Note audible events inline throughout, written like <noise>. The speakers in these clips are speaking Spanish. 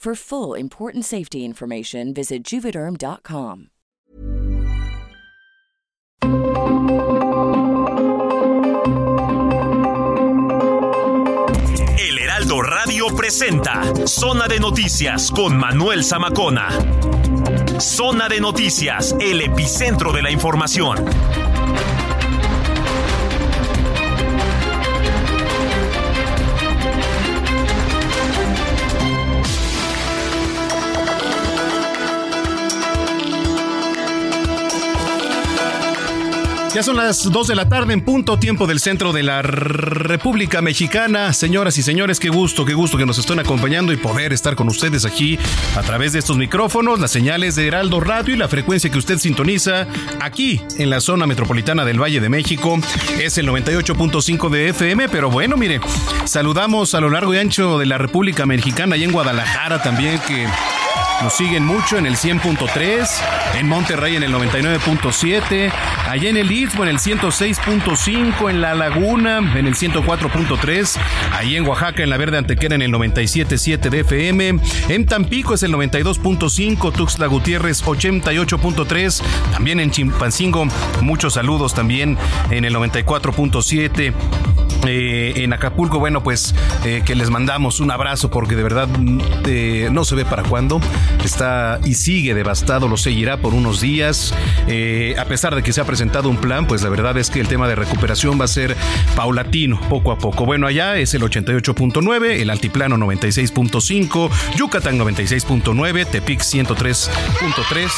For full important safety information, visit juvederm.com. El Heraldo Radio presenta Zona de Noticias con Manuel Zamacona. Zona de Noticias, el epicentro de la información. Ya son las 2 de la tarde en punto, tiempo del centro de la República Mexicana. Señoras y señores, qué gusto, qué gusto que nos estén acompañando y poder estar con ustedes aquí a través de estos micrófonos, las señales de Heraldo Radio y la frecuencia que usted sintoniza aquí en la zona metropolitana del Valle de México. Es el 98.5 de FM, pero bueno, mire, saludamos a lo largo y ancho de la República Mexicana y en Guadalajara también que nos siguen mucho en el 100.3, en Monterrey en el 99.7, allá en el En el 106.5, en La Laguna en el 104.3, ahí en Oaxaca en la Verde Antequera en el 97.7 de FM, en Tampico es el 92.5, Tuxtla Gutiérrez 88.3, también en Chimpancingo, muchos saludos también en el 94.7. Eh, en Acapulco, bueno, pues eh, que les mandamos un abrazo porque de verdad eh, no se ve para cuándo. Está y sigue devastado, lo seguirá por unos días. A pesar de que se ha presentado un plan, pues la verdad es que el tema de recuperación va a ser paulatino, poco a poco. Bueno, allá es el 88.9, el Altiplano 96.5, Yucatán 96.9, Tepic 103.3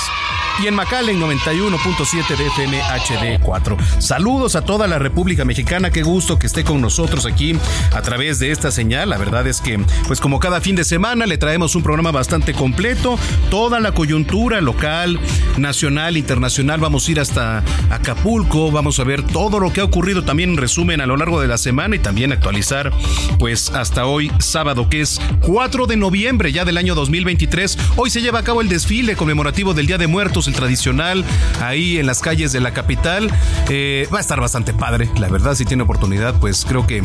y en McAllen 91.7 de FM HD4. Saludos a toda la República Mexicana, qué gusto que esté con nosotros aquí a través de esta señal. La verdad es que, pues como cada fin de semana, le traemos un programa bastante completo, toda la coyuntura local, nacional, internacional. Vamos a ir hasta Acapulco, vamos a ver todo lo que ha ocurrido también en resumen a lo largo de la semana y también actualizar, pues hasta hoy, sábado, que es 4 de noviembre ya del año 2023. Hoy se lleva a cabo el desfile conmemorativo del Día de Muertos el tradicional, ahí en las calles de la capital. Eh, va a estar bastante padre, la verdad, si tiene oportunidad, pues creo que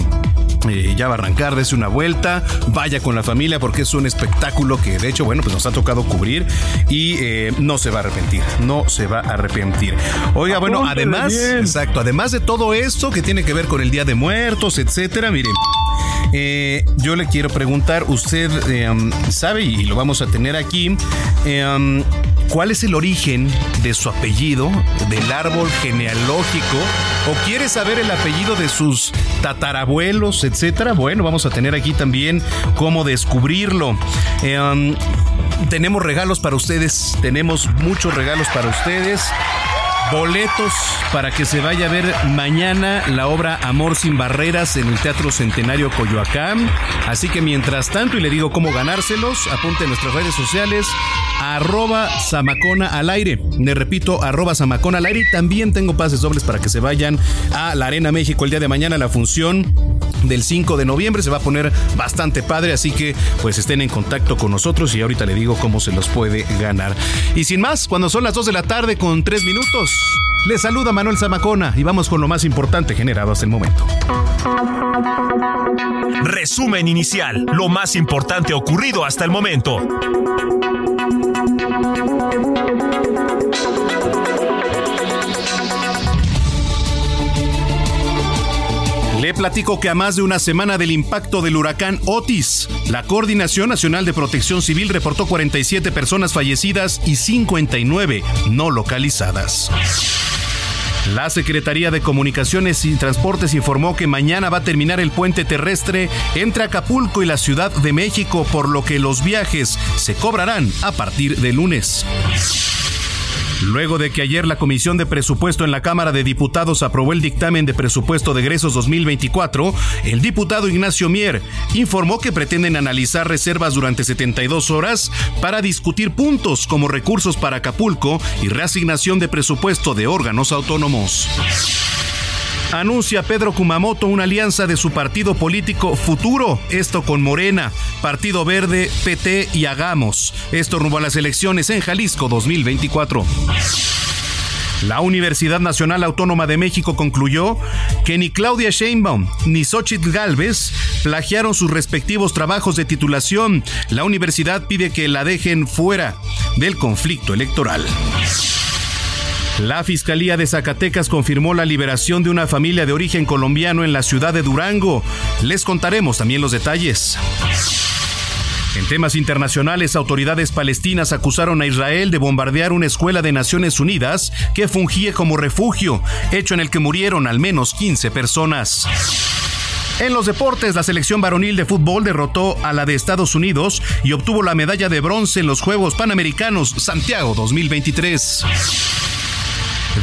eh, ya va a arrancar, dése una vuelta, vaya con la familia porque es un espectáculo que de hecho, bueno, pues nos ha tocado cubrir y eh, no se va a arrepentir, no se va a arrepentir. Oiga, bueno, además, exacto, además de todo esto que tiene que ver con el Día de Muertos, etcétera, miren. Eh, yo le quiero preguntar, usted eh, sabe, y lo vamos a tener aquí, eh, ¿cuál es el origen de su apellido, del árbol genealógico? ¿O quiere saber el apellido de sus tatarabuelos, etcétera? Bueno, vamos a tener aquí también cómo descubrirlo. Um, tenemos regalos para ustedes, tenemos muchos regalos para ustedes boletos para que se vaya a ver mañana la obra Amor sin Barreras en el Teatro Centenario Coyoacán. Así que mientras tanto, y le digo cómo ganárselos, apunte en nuestras redes sociales, arroba Samacona al aire. Le repito, arroba Samacona al aire. También tengo pases dobles para que se vayan a la Arena México el día de mañana, la función del 5 de noviembre. Se va a poner bastante padre, así que pues estén en contacto con nosotros y ahorita le digo cómo se los puede ganar. Y sin más, cuando son las 2 de la tarde con 3 minutos, les saluda Manuel Zamacona y vamos con lo más importante generado hasta el momento. Resumen inicial, lo más importante ocurrido hasta el momento. Le platico que a más de una semana del impacto del huracán Otis, la Coordinación Nacional de Protección Civil reportó 47 personas fallecidas y 59 no localizadas. La Secretaría de Comunicaciones y Transportes informó que mañana va a terminar el puente terrestre entre Acapulco y la Ciudad de México, por lo que los viajes se cobrarán a partir de lunes. Luego de que ayer la Comisión de Presupuesto en la Cámara de Diputados aprobó el dictamen de presupuesto de egresos 2024, el diputado Ignacio Mier informó que pretenden analizar reservas durante 72 horas para discutir puntos como recursos para Acapulco y reasignación de presupuesto de órganos autónomos anuncia Pedro Kumamoto una alianza de su partido político Futuro, esto con Morena, Partido Verde, PT y Hagamos. Esto rumbo a las elecciones en Jalisco 2024. La Universidad Nacional Autónoma de México concluyó que ni Claudia Sheinbaum ni Xochitl Galvez plagiaron sus respectivos trabajos de titulación. La universidad pide que la dejen fuera del conflicto electoral. La Fiscalía de Zacatecas confirmó la liberación de una familia de origen colombiano en la ciudad de Durango. Les contaremos también los detalles. En temas internacionales, autoridades palestinas acusaron a Israel de bombardear una escuela de Naciones Unidas que fungía como refugio, hecho en el que murieron al menos 15 personas. En los deportes, la selección varonil de fútbol derrotó a la de Estados Unidos y obtuvo la medalla de bronce en los Juegos Panamericanos Santiago 2023.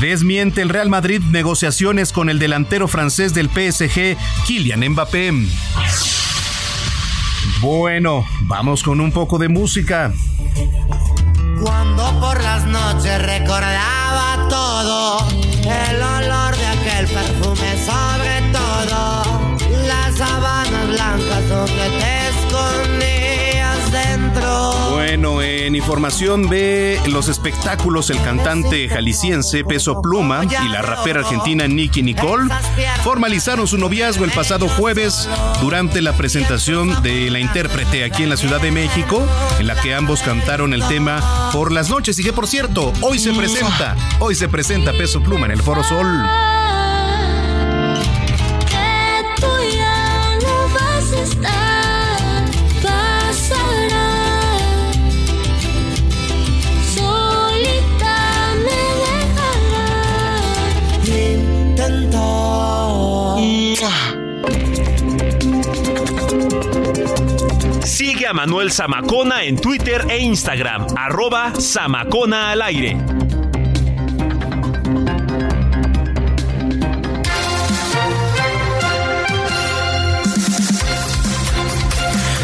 Desmiente el Real Madrid negociaciones con el delantero francés del PSG, Kylian Mbappé. Bueno, vamos con un poco de música. Cuando por las noches recordaba todo, el olor de aquel perfume sobre todo, las sábanas blancas donde te información ve los espectáculos el cantante jalisciense Peso Pluma y la rapera argentina Nicky Nicole formalizaron su noviazgo el pasado jueves durante la presentación de la intérprete aquí en la Ciudad de México, en la que ambos cantaron el tema Por las noches y que por cierto, hoy se presenta, hoy se presenta Peso Pluma en el Foro Sol. Manuel Zamacona en Twitter e Instagram, arroba Zamacona al aire.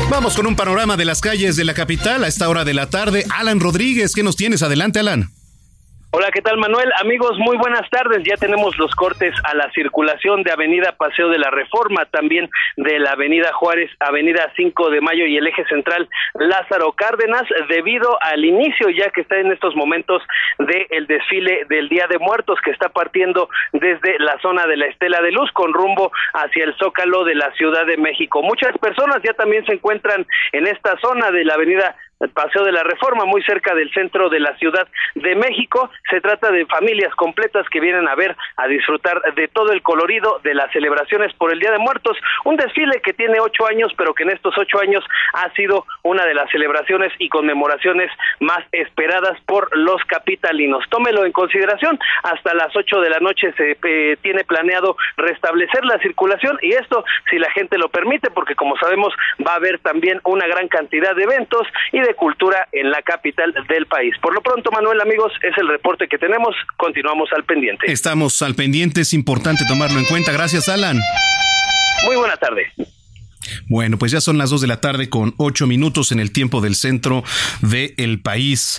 Vamos con un panorama de las calles de la capital a esta hora de la tarde. Alan Rodríguez, ¿qué nos tienes? Adelante, Alan. Hola, ¿qué tal Manuel? Amigos, muy buenas tardes. Ya tenemos los cortes a la circulación de Avenida Paseo de la Reforma, también de la Avenida Juárez, Avenida 5 de Mayo y el eje central Lázaro Cárdenas, debido al inicio ya que está en estos momentos del desfile del Día de Muertos que está partiendo desde la zona de la Estela de Luz con rumbo hacia el Zócalo de la Ciudad de México. Muchas personas ya también se encuentran en esta zona de la Avenida el Paseo de la Reforma, muy cerca del centro de la Ciudad de México. Se trata de familias completas que vienen a ver, a disfrutar de todo el colorido de las celebraciones por el Día de Muertos. Un desfile que tiene ocho años, pero que en estos ocho años ha sido una de las celebraciones y conmemoraciones más esperadas por los capitalinos. Tómelo en consideración. Hasta las ocho de la noche se eh, tiene planeado restablecer la circulación y esto, si la gente lo permite, porque como sabemos va a haber también una gran cantidad de eventos y de cultura en la capital del país. Por lo pronto, Manuel, amigos, es el reporte que tenemos. Continuamos al pendiente. Estamos al pendiente, es importante tomarlo en cuenta. Gracias, Alan. Muy buena tarde. Bueno, pues ya son las dos de la tarde con ocho minutos en el tiempo del centro del país.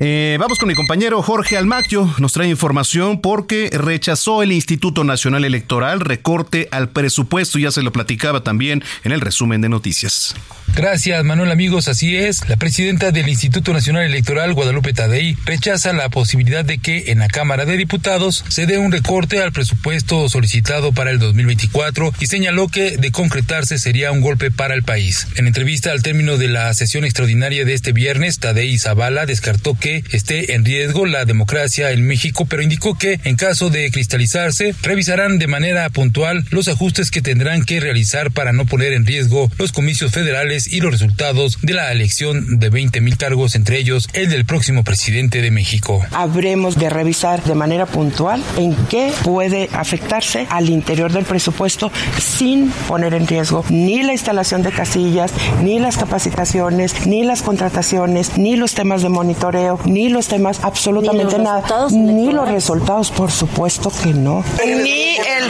Eh, vamos con mi compañero Jorge Almaquio. Nos trae información porque rechazó el Instituto Nacional Electoral recorte al presupuesto. Ya se lo platicaba también en el resumen de noticias. Gracias, Manuel. Amigos, así es. La presidenta del Instituto Nacional Electoral, Guadalupe Tadei, rechaza la posibilidad de que en la Cámara de Diputados se dé un recorte al presupuesto solicitado para el 2024 y señaló que de concretarse sería un golpe para el país. En entrevista al término de la sesión extraordinaria de este viernes, Tadei Zavala descartó que esté en riesgo la democracia en México, pero indicó que en caso de cristalizarse, revisarán de manera puntual los ajustes que tendrán que realizar para no poner en riesgo los comicios federales y los resultados de la elección de 20 mil cargos, entre ellos el del próximo presidente de México. Habremos de revisar de manera puntual en qué puede afectarse al interior del presupuesto sin poner en riesgo ni la instalación de casillas, ni las capacitaciones, ni las contrataciones, ni los temas de monitoreo, ni los temas absolutamente nada, ni los resultados, por supuesto que no. Ni el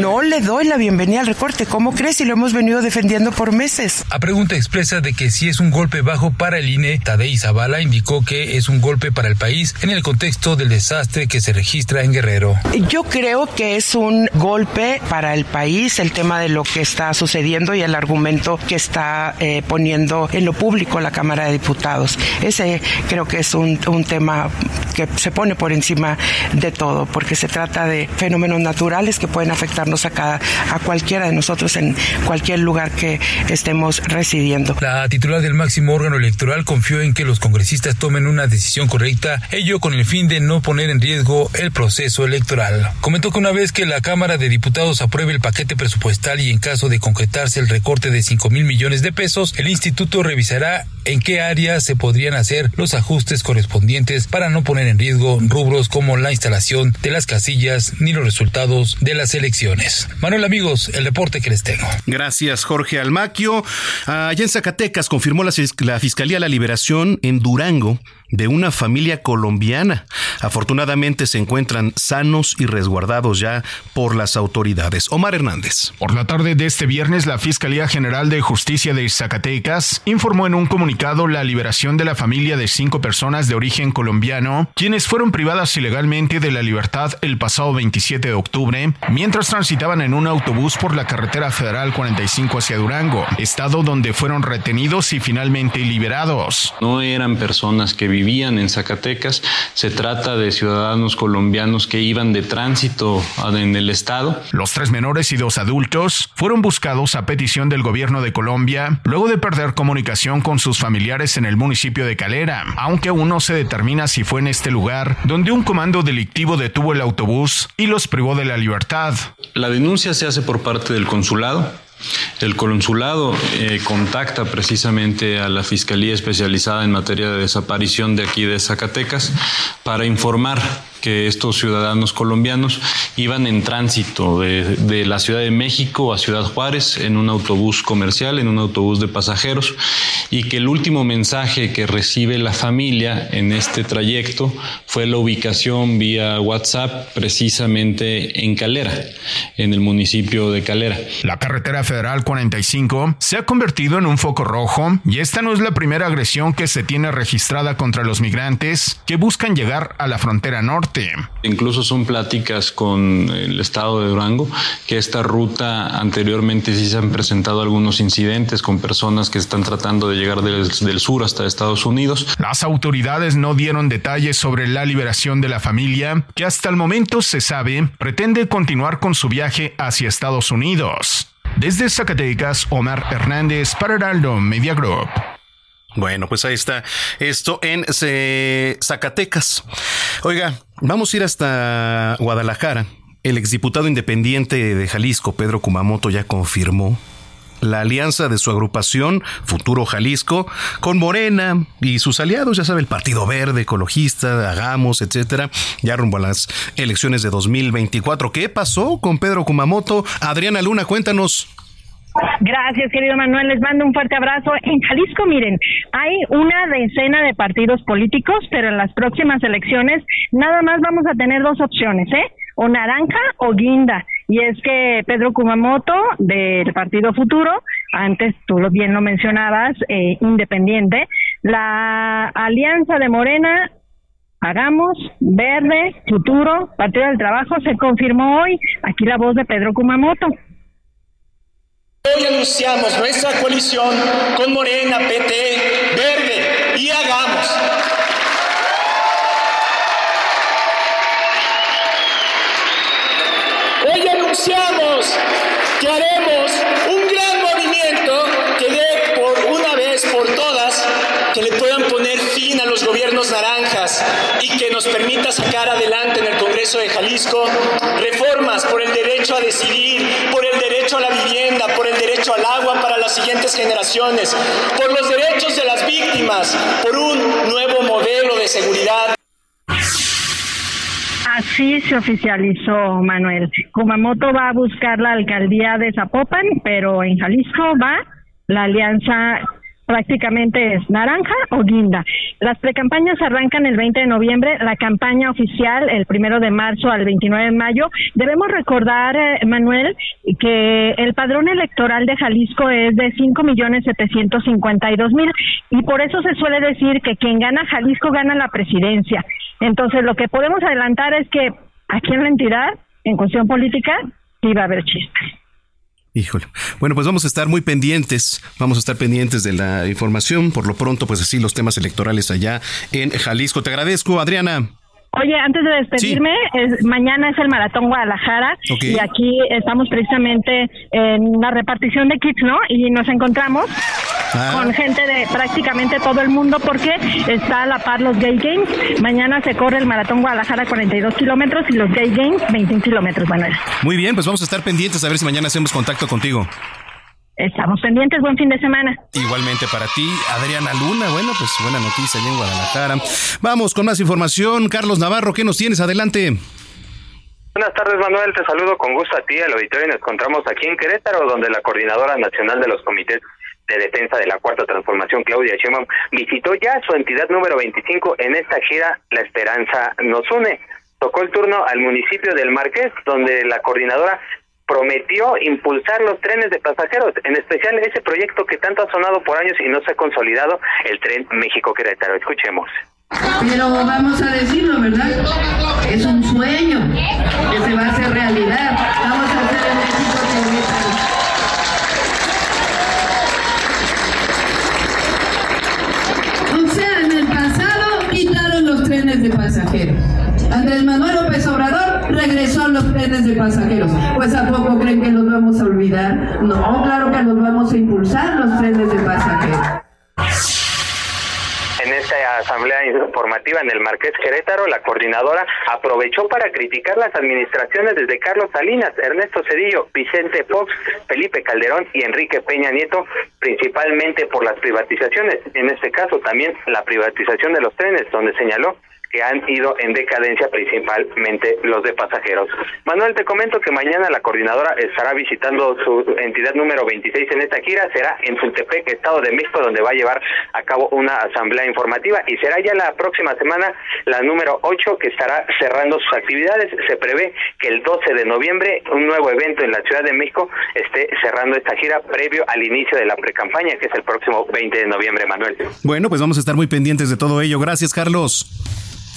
no le doy la bienvenida al recorte. ¿Cómo crees? Y lo hemos venido defendiendo por meses. A pregunta expresa de que si es un golpe bajo para el INE, Tadei Zavala indicó que es un golpe para el país en el contexto del desastre que se registra en Guerrero. Yo creo que es un golpe para el país el tema de lo que está sucediendo y el argumento que está eh, poniendo en lo público la Cámara de Diputados. Ese creo que es un, un tema que se pone por encima de todo, porque se trata de fenómenos naturales que pueden afectarnos a, cada, a cualquiera de nosotros en cualquier lugar que estemos residiendo. La titular del máximo órgano electoral confió en que los congresistas tomen una decisión correcta, ello con el fin de no poner en riesgo el proceso electoral. Comentó que una vez que la Cámara de Diputados apruebe el paquete presupuestal y en caso de concretarse el recorte de 5 mil millones de pesos, el instituto revisará en qué áreas se podrían hacer los ajustes correspondientes para no poner en riesgo rubros como la instalación de las casillas ni los resultados de las elecciones. Manuel amigos, el reporte que les tengo. Gracias Jorge Almaquio. Allá en Zacatecas confirmó la Fiscalía la liberación en Durango de una familia colombiana. Afortunadamente se encuentran sanos y resguardados ya por las autoridades. Omar Hernández. Por la tarde de este viernes, la Fiscalía General de Justicia de Zacatecas informó en un comunicado la liberación de la familia de cinco personas de origen colombiano, quienes fueron privadas ilegalmente de la libertad el pasado 27 de octubre, mientras transitaban en un autobús por la carretera federal 45 hacia Durango, estado donde fueron retenidos y finalmente liberados. No eran personas que vivían en Zacatecas. Se trata de ciudadanos colombianos que iban de tránsito en el estado. Los tres menores y dos adultos fueron buscados a petición del gobierno de Colombia luego de perder comunicación con sus familiares en el municipio de Calera, aunque aún no se determina si fue en este lugar donde un comando delictivo detuvo el autobús y los privó de la libertad. La denuncia se hace por parte del consulado el consulado eh, contacta precisamente a la Fiscalía Especializada en Materia de Desaparición de aquí de Zacatecas para informar que estos ciudadanos colombianos iban en tránsito de, la Ciudad de México a Ciudad Juárez en un autobús comercial, en un autobús de pasajeros, y que el último mensaje que recibe la familia en este trayecto fue la ubicación vía WhatsApp precisamente en Calera, en el municipio de Calera. La carretera federal 45 se ha convertido en un foco rojo y esta no es la primera agresión que se tiene registrada contra los migrantes que buscan llegar a la frontera norte Incluso son pláticas con el estado de Durango, que esta ruta anteriormente sí se han presentado algunos incidentes con personas que están tratando de llegar del, del sur hasta Estados Unidos. Las autoridades no dieron detalles sobre la liberación de la familia, que hasta el momento se sabe pretende continuar con su viaje hacia Estados Unidos. Desde Zacatecas, Omar Hernández para Heraldo Media Group. Bueno, pues ahí está esto en Zacatecas. Oiga, vamos a ir hasta Guadalajara. El exdiputado independiente de Jalisco, Pedro Kumamoto, ya confirmó la alianza de su agrupación Futuro Jalisco con Morena y sus aliados, ya sabe, el Partido Verde, Ecologista, Hagamos, etcétera, ya rumbo a las elecciones de 2024. ¿Qué pasó con Pedro Kumamoto? Adriana Luna, cuéntanos. Gracias, querido Manuel. Les mando un fuerte abrazo. En Jalisco, miren, hay una decena de partidos políticos, pero en las próximas elecciones nada más vamos a tener dos opciones, ¿eh? O naranja o guinda. Y es que Pedro Kumamoto, del Partido Futuro, antes tú bien lo mencionabas, eh, independiente, la alianza de Morena Hagamos, Verde, Futuro, Partido del Trabajo, se confirmó hoy. Aquí la voz de Pedro Kumamoto. Hoy anunciamos nuestra coalición con Morena, PT, Verde y Hagamos. Anunciamos que haremos un gran movimiento que dé por una vez por todas que le puedan poner fin a los gobiernos nos permita sacar adelante en el Congreso de Jalisco reformas por el derecho a decidir, por el derecho a la vivienda, por el derecho al agua para las siguientes generaciones, por los derechos de las víctimas, por un nuevo modelo de seguridad. Así se oficializó, Manuel. Kumamoto va a buscar la alcaldía de Zapopan, pero en Jalisco va la alianza prácticamente es naranja o guinda. Las precampañas arrancan el 20 de noviembre, la campaña oficial el primero de marzo al 29 de mayo. Debemos recordar, eh, Manuel, que el padrón electoral de Jalisco es de 5 millones 752 mil y por eso se suele decir que quien gana Jalisco gana la presidencia. Entonces, lo que podemos adelantar es que aquí en la entidad, en cuestión política, iba a haber chistes. Híjole. Bueno, pues vamos a estar muy pendientes, vamos a estar pendientes de la información. Por lo pronto, pues así los temas electorales allá en Jalisco. Te agradezco, Adriana. Oye, antes de despedirme, es, mañana es el Maratón Guadalajara y aquí estamos precisamente en la repartición de kits, ¿no? Y nos encontramos ah. con gente de prácticamente todo el mundo porque está a la par los Gay Games. Mañana se corre el Maratón Guadalajara 42 kilómetros y los Gay Games 21 kilómetros, Manuel. Muy bien, pues vamos a estar pendientes a ver si mañana hacemos contacto contigo. Estamos pendientes, buen fin de semana. Igualmente para ti, Adriana Luna. Bueno, pues buena noticia allá en Guadalajara. Vamos con más información. Carlos Navarro, ¿qué nos tienes? Adelante. Buenas tardes, Manuel. Te saludo con gusto a ti, al auditorio. Nos encontramos aquí en Querétaro, donde la Coordinadora Nacional de los Comités de Defensa de la Cuarta Transformación, Claudia Sheinbaum, visitó ya su entidad número 25 en esta gira La Esperanza nos une. Tocó el turno al municipio del Marqués, donde la coordinadora prometió impulsar los trenes de pasajeros, en especial ese proyecto que tanto ha sonado por años y no se ha consolidado, el tren México-Querétaro. Escuchemos. Pero vamos a decirlo, ¿verdad? Es un sueño que se va a hacer realidad. Vamos a hacer el México-Querétaro. O sea, en el pasado quitaron los trenes de pasajeros. Andrés Manuel López Obrador regresó los trenes de pasajeros. Pues ¿a poco creen que los vamos a olvidar? No, claro que los vamos a impulsar los trenes de pasajeros. En esta asamblea informativa en el Marqués Querétaro, la coordinadora aprovechó para criticar las administraciones desde Carlos Salinas, Ernesto Cedillo, Vicente Fox, Felipe Calderón y Enrique Peña Nieto, principalmente por las privatizaciones. En este caso también la privatización de los trenes, donde señaló que han ido en decadencia principalmente los de pasajeros. Manuel, te comento que mañana la coordinadora estará visitando su entidad número 26 en esta gira, será en Zultepec, Estado de México, donde va a llevar a cabo una asamblea informativa y será ya la próxima semana la número 8 que estará cerrando sus actividades. Se prevé que el 12 de noviembre un nuevo evento en la Ciudad de México esté cerrando esta gira previo al inicio de la precampaña, que es el próximo 20 de noviembre, Manuel. Bueno, pues vamos a estar muy pendientes de todo ello. Gracias, Carlos.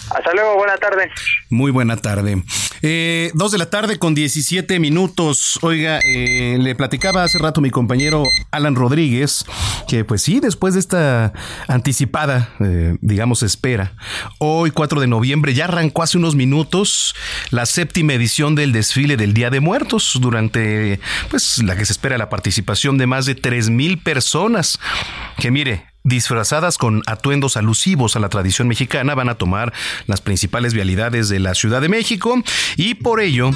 Hasta luego, buena tarde. Muy buena tarde. Eh, dos de la tarde con 17 minutos. Oiga, eh, le platicaba hace rato mi compañero Alan Rodríguez que pues sí, después de esta anticipada, eh, digamos, espera, hoy 4 de noviembre ya arrancó hace unos minutos la séptima edición del desfile del Día de Muertos, durante pues la que se espera la participación de más de 3 mil personas. Que mire, disfrazadas con atuendos alusivos a la tradición mexicana, van a tomar las principales vialidades de la Ciudad de México y por ello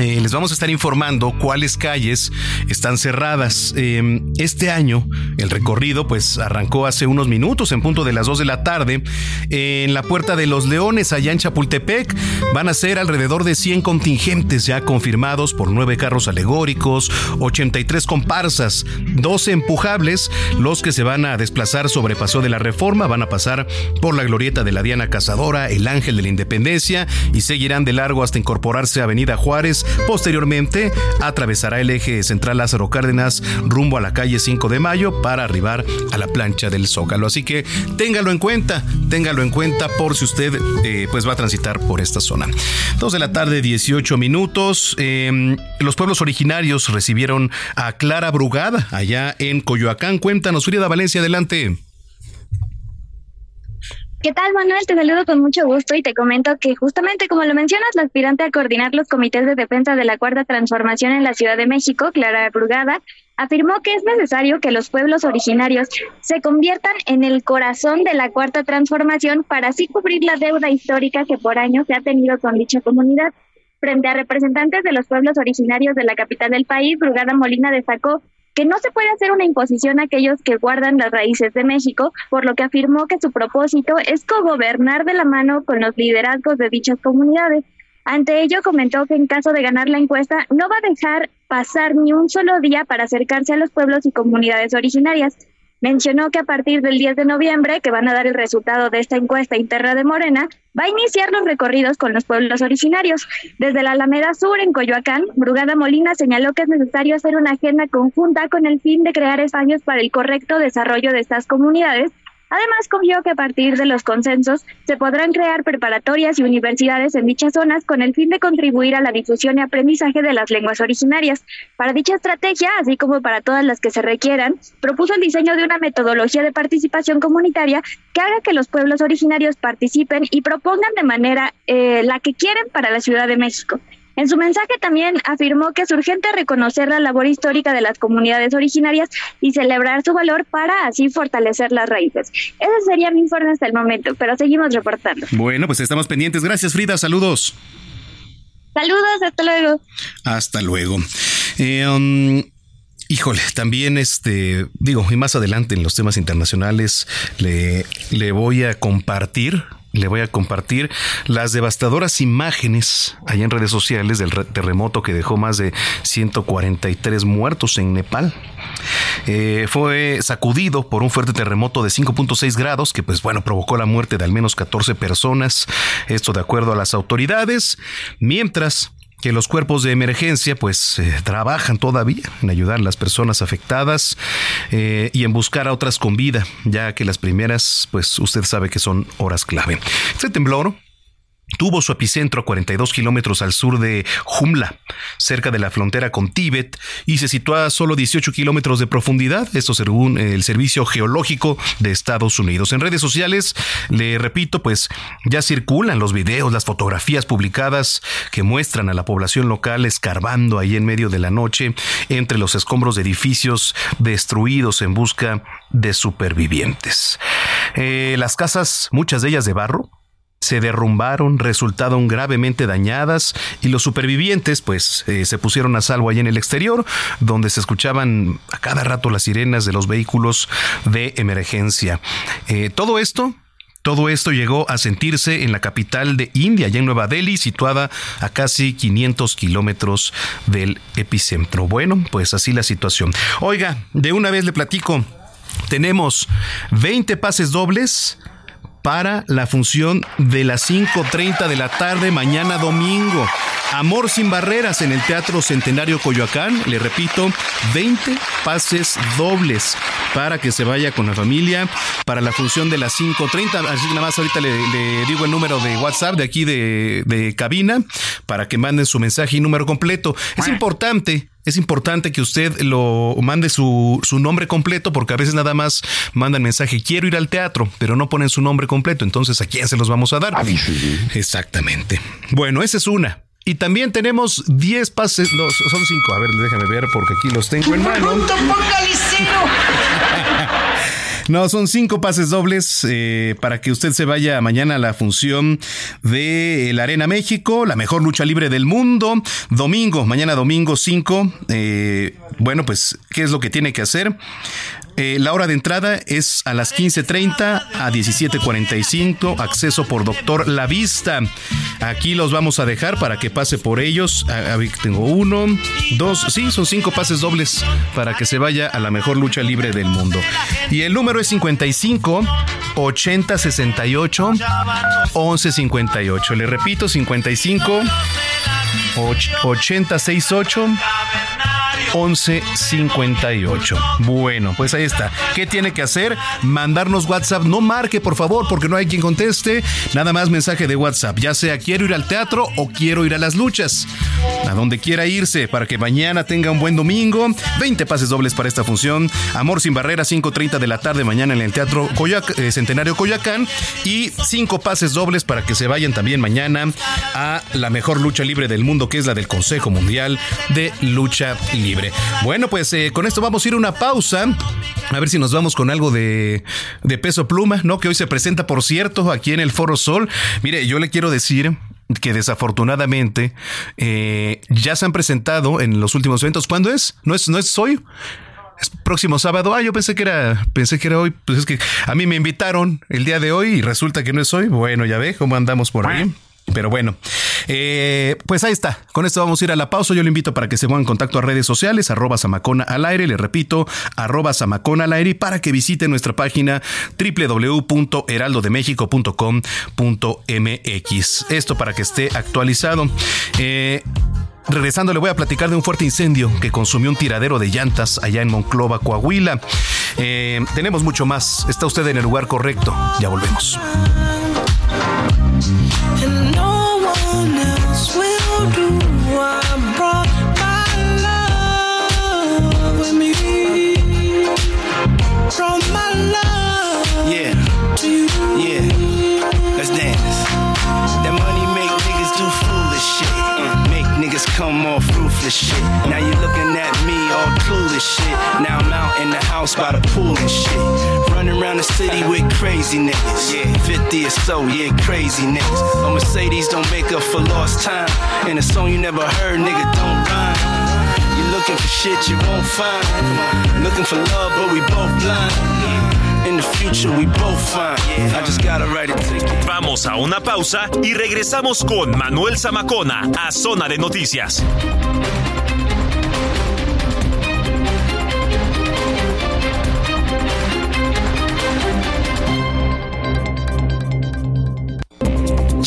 eh, les vamos a estar informando cuáles calles están cerradas. Em, este año el recorrido pues arrancó hace unos minutos en punto de las 2 de la tarde en la Puerta de los Leones allá en Chapultepec. Van a ser alrededor de 100 contingentes ya confirmados por 9 carros alegóricos, 83 comparsas, 12 empujables, los que se van a desplazar sobre Paso de la Reforma, van a pasar por la glorieta de la Diana Cazadora, el Ángel de la Independencia y seguirán de largo hasta incorporarse a Avenida Juárez Posteriormente, atravesará el eje central Lázaro Cárdenas rumbo a la calle 5 de Mayo para arribar a la plancha del Zócalo. Así que téngalo en cuenta, téngalo en cuenta por si usted eh, pues va a transitar por esta zona. Dos de la tarde, 18 minutos. Em, los pueblos originarios recibieron a Clara Brugada allá en Coyoacán. Cuéntanos, Frida Valencia, adelante. ¿Qué tal, Manuel? Te saludo con mucho gusto y te comento que justamente como lo mencionas, la aspirante a coordinar los comités de defensa de la Cuarta Transformación en la Ciudad de México, Clara Brugada, afirmó que es necesario que los pueblos originarios se conviertan en el corazón de la Cuarta Transformación para así cubrir la deuda histórica que por años se ha tenido con dicha comunidad. Frente a representantes de los pueblos originarios de la capital del país, Brugada Molina destacó que no se puede hacer una imposición a aquellos que guardan las raíces de México, por lo que afirmó que su propósito es cogobernar de la mano con los liderazgos de dichas comunidades. Ante ello, comentó que en caso de ganar la encuesta, no va a dejar pasar ni un solo día para acercarse a los pueblos y comunidades originarias, mencionó que a partir del 10 de noviembre, que van a dar el resultado de esta encuesta interna de Morena, va a iniciar los recorridos con los pueblos originarios. Desde la Alameda Sur, en Coyoacán, Brugada Molina señaló que es necesario hacer una agenda conjunta con el fin de crear espacios para el correcto desarrollo de estas comunidades Además, confió que a partir de los consensos se podrán crear preparatorias y universidades en dichas zonas con el fin de contribuir a la difusión y aprendizaje de las lenguas originarias. Para dicha estrategia, así como para todas las que se requieran, propuso el diseño de una metodología de participación comunitaria que haga que los pueblos originarios participen y propongan de manera eh, la que quieren para la Ciudad de México. En su mensaje también afirmó que es urgente reconocer la labor histórica de las comunidades originarias y celebrar su valor para así fortalecer las raíces. Ese sería mi informe hasta el momento, pero seguimos reportando. Bueno, pues estamos pendientes. Gracias, Frida. Saludos. Saludos, hasta luego. Hasta luego. Eh, um, híjole, también este, digo, y más adelante en los temas internacionales le, le voy a compartir le voy a compartir las devastadoras imágenes allá en redes sociales del terremoto que dejó más de 143 muertos en Nepal. Eh, fue sacudido por un fuerte terremoto de 5.6 grados que pues bueno provocó la muerte de al menos 14 personas, esto de acuerdo a las autoridades, mientras que los cuerpos de emergencia pues eh, trabajan todavía en ayudar a las personas afectadas eh, y en buscar a otras con vida, ya que las primeras pues usted sabe que son horas clave. Este temblor tuvo su epicentro a 42 kilómetros al sur de Jumla, cerca de la frontera con Tíbet, y se sitúa a solo 18 kilómetros de profundidad, esto según el Servicio Geológico de Estados Unidos. En redes sociales, le repito, pues ya circulan los videos, las fotografías publicadas que muestran a la población local escarbando ahí en medio de la noche entre los escombros de edificios destruidos en busca de supervivientes. Eh, las casas, muchas de ellas de barro, se derrumbaron, resultaron gravemente dañadas y los supervivientes pues eh, se pusieron a salvo ahí en el exterior donde se escuchaban a cada rato las sirenas de los vehículos de emergencia. Eh, todo esto todo esto llegó a sentirse en la capital de India, ya en Nueva Delhi, situada a casi 500 kilómetros del epicentro. Bueno, pues así la situación. Oiga, de una vez le platico, tenemos 20 pases dobles para la función de las 5.30 de la tarde mañana domingo. Amor sin barreras en el Teatro Centenario Coyoacán. Le repito, 20 pases dobles para que se vaya con la familia para la función de las 5.30. Así que nada más ahorita le, digo el número de WhatsApp de aquí de, de cabina para que manden su mensaje y número completo. Es importante es importante que usted lo mande su, su, nombre completo porque a veces nada más mandan mensaje quiero ir al teatro, pero no ponen su nombre completo. Entonces, ¿a quién se los vamos a dar? Exactamente. Bueno, esa es una. Y también tenemos 10 pases, no, son 5. A ver, déjame ver porque aquí los tengo en mano. <laughs> No, son cinco pases dobles eh, para que usted se vaya mañana a la función de la Arena México, la mejor lucha libre del mundo. Domingo, mañana domingo 5. Eh, bueno, pues, ¿qué es lo que tiene que hacer? Eh, la hora de entrada es a las 15.30 a 17.45. Acceso por Doctor La Vista. Aquí los vamos a dejar para que pase por ellos. Ah, tengo uno, dos, sí, son cinco pases dobles para que se vaya a la mejor lucha libre del mundo. Y el número es 55 80 68 11 58. Le repito, 55 80 68 1158. Bueno, pues ahí está. ¿Qué tiene que hacer? Mandarnos WhatsApp. No marque, por favor, porque no hay quien conteste. Nada más mensaje de WhatsApp. Ya sea quiero ir al teatro o quiero ir a las luchas. A donde quiera irse para que mañana tenga un buen domingo. 20 pases dobles para esta función. Amor sin barreras, 5.30 de la tarde mañana en el Teatro eh, Centenario Coyacán. Y 5 pases dobles para que se vayan también mañana a la mejor lucha libre del mundo, que es la del Consejo Mundial de Lucha Libre. Bueno, pues eh, con esto vamos a ir a una pausa. A ver si nos vamos con algo de, de peso pluma, ¿no? Que hoy se presenta, por cierto, aquí en el Foro Sol. Mire, yo le quiero decir que desafortunadamente eh, ya se han presentado en los últimos eventos. ¿Cuándo es? ¿No es, no es hoy? Es próximo sábado. Ah, yo pensé que era, pensé que era hoy. Pues es que a mí me invitaron el día de hoy y resulta que no es hoy. Bueno, ya ve cómo andamos por ahí. Pero bueno, eh, pues ahí está. Con esto vamos a ir a la pausa. Yo le invito para que se pongan en contacto a redes sociales, arroba Samacona al aire. Le repito, arroba Samacona al aire para que visite nuestra página www.heraldodemexico.com.mx. Esto para que esté actualizado. Eh, regresando, le voy a platicar de un fuerte incendio que consumió un tiradero de llantas allá en Monclova, Coahuila. Eh, tenemos mucho más. Está usted en el lugar correcto. Ya volvemos. Shit. Now you looking at me all clueless shit. Now I'm out in the house by the pool and shit. Running around the city with crazy niggas. Yeah, 50 or so, yeah, crazy niggas. A Mercedes don't make up for lost time. And a song you never heard, nigga, don't rhyme. You looking for shit you won't find. Looking for love, but we both blind. In the future, we both find. I just gotta write a ticket. Vamos a una pausa y regresamos con Manuel Zamacona a Zona de Noticias.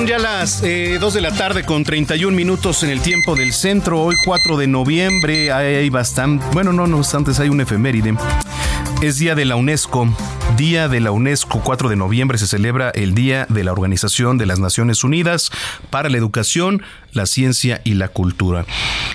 Son ya las eh, 2 de la tarde con 31 minutos en el tiempo del centro. Hoy 4 de noviembre hay bastante, bueno, no, no obstante, hay un efeméride. Es Día de la UNESCO. Día de la UNESCO, 4 de noviembre, se celebra el Día de la Organización de las Naciones Unidas para la Educación, la Ciencia y la Cultura,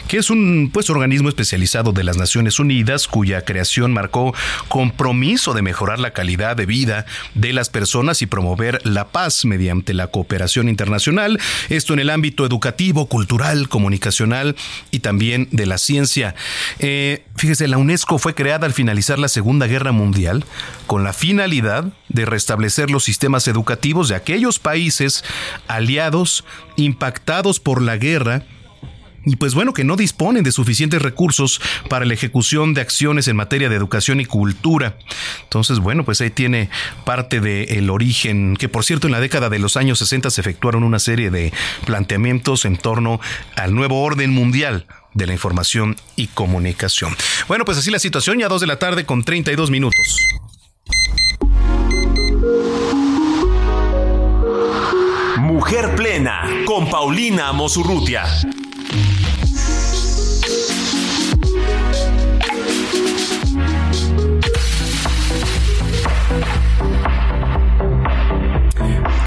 que es un pues, organismo especializado de las Naciones Unidas cuya creación marcó compromiso de mejorar la calidad de vida de las personas y promover la paz mediante la cooperación internacional, esto en el ámbito educativo, cultural, comunicacional y también de la ciencia. Eh, fíjese, la UNESCO fue creada al finalizar la Segunda Guerra Mundial con la finalidad de restablecer los sistemas educativos de aquellos países aliados impactados por la guerra y pues bueno, que no disponen de suficientes recursos para la ejecución de acciones en materia de educación y cultura. Entonces, bueno, pues ahí tiene parte del origen, que por cierto en la década de los años 60 se efectuaron una serie de planteamientos en torno al nuevo orden mundial de la información y comunicación. Bueno, pues así la situación, ya dos de la tarde con 32 minutos. Mujer Plena con Paulina Mosurrutia.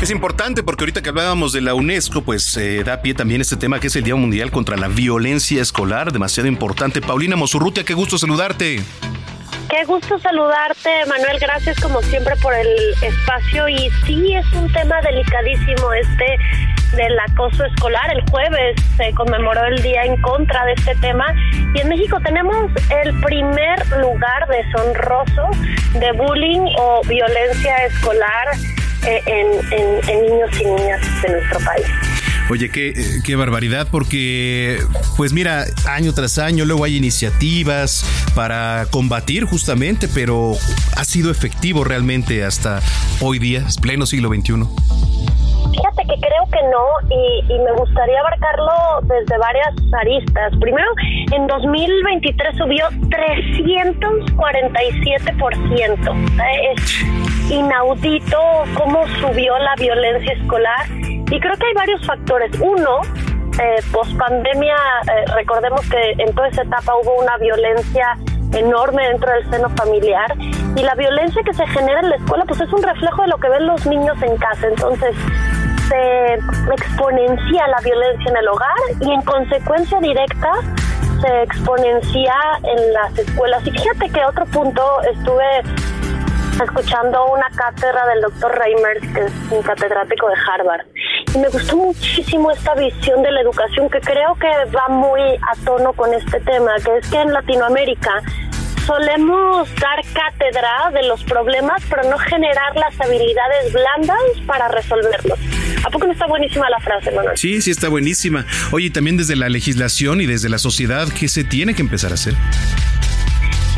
Es importante porque ahorita que hablábamos de la UNESCO, pues eh, da pie también este tema que es el Día Mundial contra la Violencia Escolar, demasiado importante. Paulina Mosurrutia, qué gusto saludarte. Qué gusto saludarte, Manuel. Gracias como siempre por el espacio. Y sí, es un tema delicadísimo este del acoso escolar. El jueves se conmemoró el día en contra de este tema. Y en México tenemos el primer lugar deshonroso de bullying o violencia escolar eh, en, en niños y niñas de nuestro país. Oye, qué, qué barbaridad, porque, pues mira, año tras año, luego hay iniciativas para combatir justamente, pero ha sido efectivo realmente hasta hoy día, pleno siglo XXI. Fíjate que creo que no y, y, me gustaría abarcarlo desde varias aristas. Primero, en 2023 subió 347%. Es inaudito cómo subió la violencia escolar y creo que hay varios factores. Uno, eh, post pandemia, eh, recordemos que en toda esa etapa hubo una violencia enorme dentro del seno familiar y la violencia que se genera en la escuela pues es un reflejo de lo que ven los niños en casa. Entonces, se exponencia la violencia en el hogar y en consecuencia directa se exponencia en las escuelas. Y fíjate que otro punto estuve escuchando una cátedra del doctor Reimers, que es un catedrático de Harvard, y me gustó muchísimo esta visión de la educación que creo que va muy a tono con este tema, que es que en Latinoamérica solemos dar cátedra de los problemas, pero no generar las habilidades blandas para resolverlos. ¿A poco no está buenísima la frase, Manuel? Sí, sí está buenísima. Oye, también desde la legislación y desde la sociedad, ¿qué se tiene que empezar a hacer?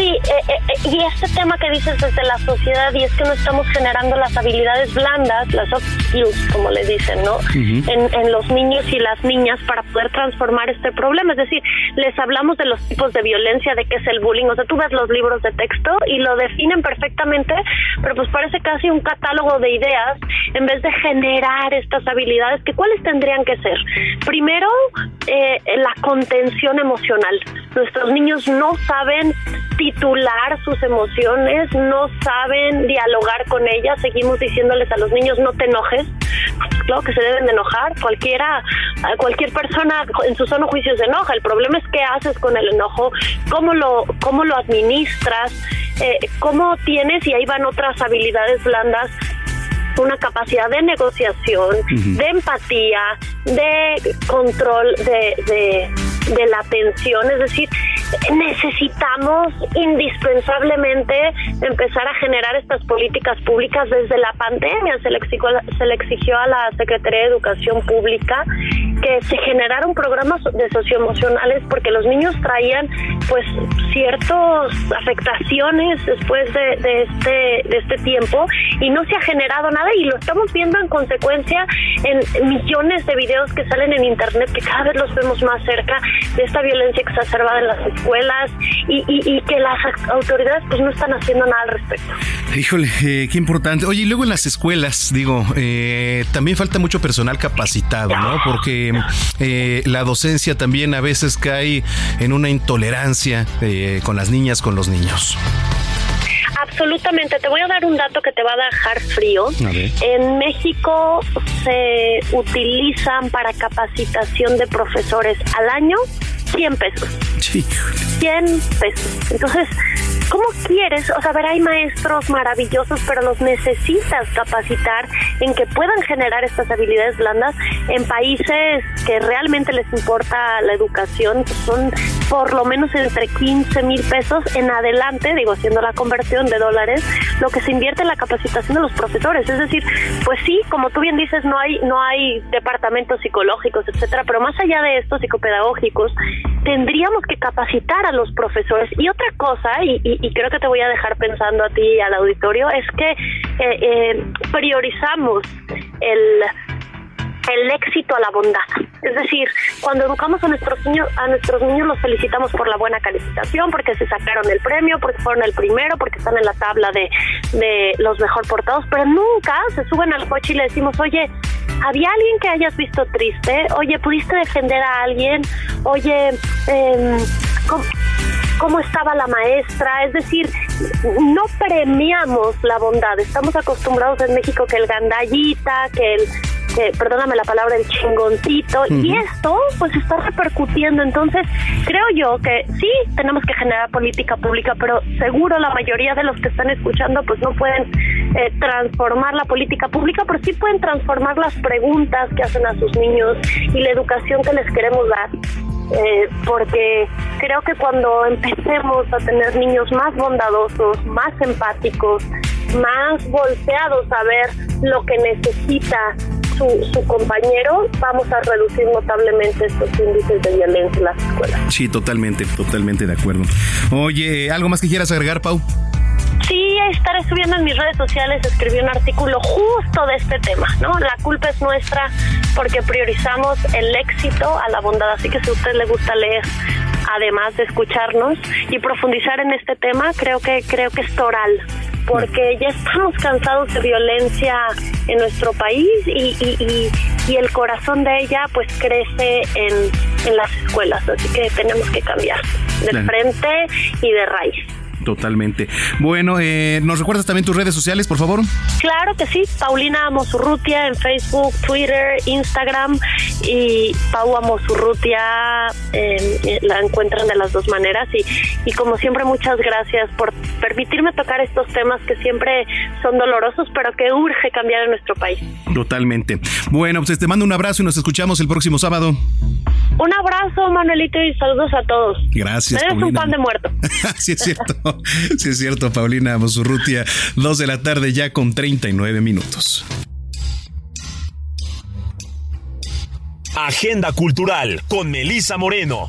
Sí, eh, eh, eh, y este tema que dices desde la sociedad, y es que no estamos generando las habilidades blandas, las soft skills, como le dicen, ¿no? en, en, los niños y las niñas para poder transformar este problema. Es decir, les hablamos de los tipos de violencia, de qué es el bullying. O sea, tú ves los libros de texto y lo definen perfectamente, pero pues parece casi un catálogo de ideas en vez de generar estas habilidades, que cuáles tendrían que ser. Primero, la contención emocional. Nuestros niños no saben titular sus emociones, no saben dialogar con ellas, seguimos diciéndoles a los niños no te enojes, claro que se deben de enojar, cualquiera, cualquier persona en su sano juicio se enoja, el problema es qué haces con el enojo, cómo lo, cómo lo administras, eh, cómo tienes, y ahí van otras habilidades blandas. Una capacidad de negociación, de empatía, de control de, de, de la atención, es decir, necesitamos indispensablemente empezar a generar estas políticas públicas desde la pandemia. Se le exigió, se le exigió a la Secretaría de Educación Pública que se generaron programas de socioemocionales porque los niños traían pues ciertas afectaciones después de, este de este tiempo y no se ha generado nada y lo estamos viendo en consecuencia en millones de videos que salen en internet que cada vez los vemos más cerca de esta violencia exacerbada en las escuelas y, y, que las autoridades pues no están haciendo nada al respecto. Híjole, eh, qué importante. Oye, y luego en las escuelas, digo, eh, también falta mucho personal capacitado, ¿no? Porque eh, la docencia también a veces cae en una intolerancia eh, con las niñas, con los niños. Absolutamente. Te voy a dar un dato que te va a dejar frío. En México se utilizan para capacitación de profesores al año 100 pesos. Sí. 100 pesos. Entonces, ¿cómo quieres? O sea, ver, hay maestros maravillosos, pero los necesitas capacitar en que puedan generar estas habilidades blandas en países que realmente les importa la educación. Son por lo menos entre 15 mil pesos en adelante, digo, haciendo la conversión de dólares, lo que se invierte en la capacitación de los profesores. Es decir, pues sí, como tú bien dices, no hay, no hay departamentos psicológicos, etcétera, pero más allá de estos psicopedagógicos, tendríamos que capacitar a los profesores. Y otra cosa, y, y, creo que te voy a dejar pensando a ti y al auditorio, es que eh, eh, priorizamos el el éxito a la bondad. Es decir, cuando educamos a nuestros niños, a nuestros niños los felicitamos por la buena calificación, porque se sacaron el premio, porque fueron el primero, porque están en la tabla de, de los mejor portados, pero nunca se suben al coche y le decimos, oye, ¿había alguien que hayas visto triste? Oye, ¿pudiste defender a alguien? Oye, eh, cómo estaba la maestra, es decir, no premiamos la bondad. Estamos acostumbrados en México que el gandallita, que el que, perdóname la palabra, el chingoncito, y esto pues está repercutiendo. Entonces, creo yo que sí tenemos que generar política pública, pero seguro la mayoría de los que están escuchando pues no pueden eh, transformar la política pública, pero sí pueden transformar las preguntas que hacen a sus niños y la educación que les queremos dar. Eh, porque creo que cuando empecemos a tener niños más bondadosos, más empáticos, más volteados a ver lo que necesita su, su compañero, vamos a reducir notablemente estos índices de violencia en las escuelas. Sí, totalmente, totalmente de acuerdo. Oye, ¿algo más que quieras agregar, Pau? Sí, estaré subiendo en mis redes sociales, escribí un artículo justo de este tema, ¿no? La culpa es nuestra porque priorizamos el éxito a la bondad, así que si a usted le gusta leer, además de escucharnos y profundizar en este tema, creo que creo que es toral, porque ya estamos cansados de violencia en nuestro país y, y, y, el corazón de ella pues crece en, en las escuelas, así que tenemos que cambiar de frente y de raíz. Totalmente. Bueno, eh, ¿nos recuerdas también tus redes sociales, por favor? Claro que sí, Paulina Mosurrutia en Facebook, Twitter, Instagram y Pau Amosurrutia eh, la encuentran de las dos maneras y, y como siempre muchas gracias por permitirme tocar estos temas que siempre son dolorosos pero que urge cambiar en nuestro país. Totalmente. Bueno, pues te mando un abrazo y nos escuchamos el próximo sábado. Un abrazo, Manuelito, y saludos a todos. Gracias. Eres un pan de muerto. <laughs> sí, es cierto. <laughs> Sí, es cierto, Paulina Mosurrutia. Dos de la tarde ya con 39 minutos. Agenda Cultural con Melisa Moreno.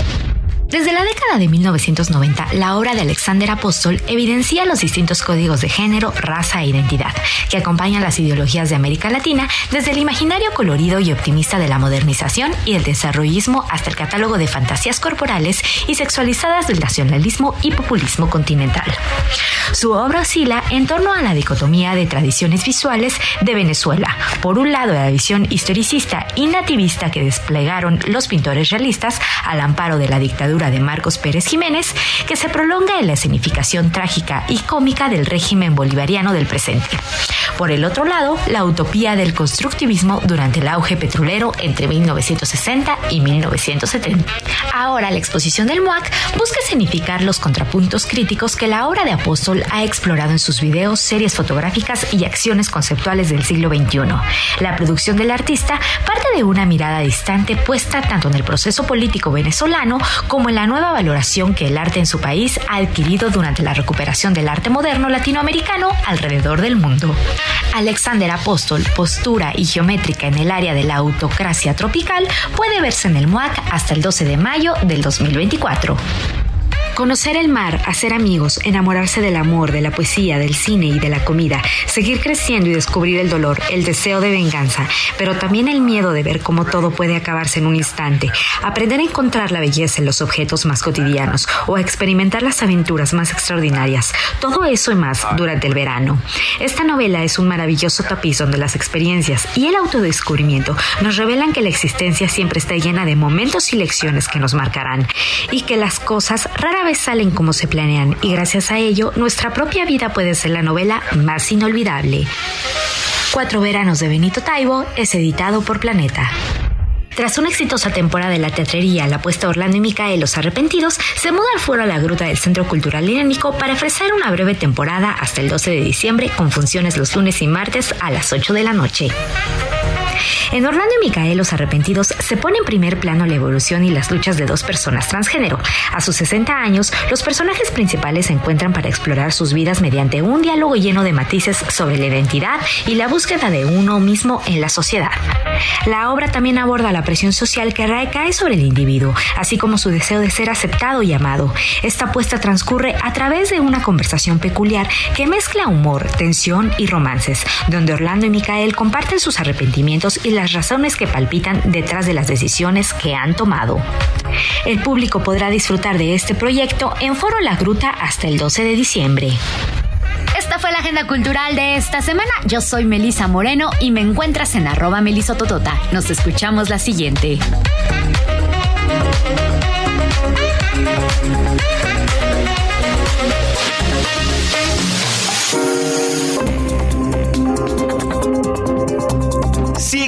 Desde la década de 1990, la obra de Alexander Apóstol evidencia los distintos códigos de género, raza e identidad que acompañan las ideologías de América Latina, desde el imaginario colorido y optimista de la modernización y el desarrollismo hasta el catálogo de fantasías corporales y sexualizadas del nacionalismo y populismo continental. Su obra oscila en torno a la dicotomía de tradiciones visuales de Venezuela. Por un lado, la visión historicista y nativista que desplegaron los pintores realistas al amparo de la dictadura de Marcos Pérez Jiménez, que se prolonga en la escenificación trágica y cómica del régimen bolivariano del presente. Por el otro lado, la utopía del constructivismo durante el auge petrolero entre 1960 y 1970. Ahora, la exposición del MUAC busca escenificar los contrapuntos críticos que la obra de Apóstol ha explorado en sus videos, series fotográficas y acciones conceptuales del siglo XXI. La producción del artista parte de una mirada distante puesta tanto en el proceso político venezolano como la nueva valoración que el arte en su país ha adquirido durante la recuperación del arte moderno latinoamericano alrededor del mundo. Alexander Apóstol, postura y geométrica en el área de la autocracia tropical, puede verse en el MUAC hasta el 12 de mayo del 2024. Conocer el mar, hacer amigos, enamorarse del amor, de la poesía, del cine y de la comida, seguir creciendo y descubrir el dolor, el deseo de venganza, pero también el miedo de ver cómo todo puede acabarse en un instante, aprender a encontrar la belleza en los objetos más cotidianos o a experimentar las aventuras más extraordinarias, todo eso y más durante el verano. Esta novela es un maravilloso tapiz donde las experiencias y el autodescubrimiento nos revelan que la existencia siempre está llena de momentos y lecciones que nos marcarán y que las cosas rara vez salen como se planean y gracias a ello nuestra propia vida puede ser la novela más inolvidable. Cuatro veranos de Benito Taibo es editado por Planeta. Tras una exitosa temporada de la teatrería, la apuesta Orlando y Micael Los Arrepentidos se muda al foro a la gruta del Centro Cultural Dinámico para ofrecer una breve temporada hasta el 12 de diciembre con funciones los lunes y martes a las 8 de la noche. En Orlando y Micael, los arrepentidos se pone en primer plano la evolución y las luchas de dos personas transgénero. A sus 60 años, los personajes principales se encuentran para explorar sus vidas mediante un diálogo lleno de matices sobre la identidad y la búsqueda de uno mismo en la sociedad. La obra también aborda la presión social que recae sobre el individuo, así como su deseo de ser aceptado y amado. Esta apuesta transcurre a través de una conversación peculiar que mezcla humor, tensión y romances, donde Orlando y Micael comparten sus arrepentimientos y las razones que palpitan detrás de las decisiones que han tomado. El público podrá disfrutar de este proyecto en Foro La Gruta hasta el 12 de diciembre. Esta fue la agenda cultural de esta semana. Yo soy Melisa Moreno y me encuentras en arroba melisototota. Nos escuchamos la siguiente.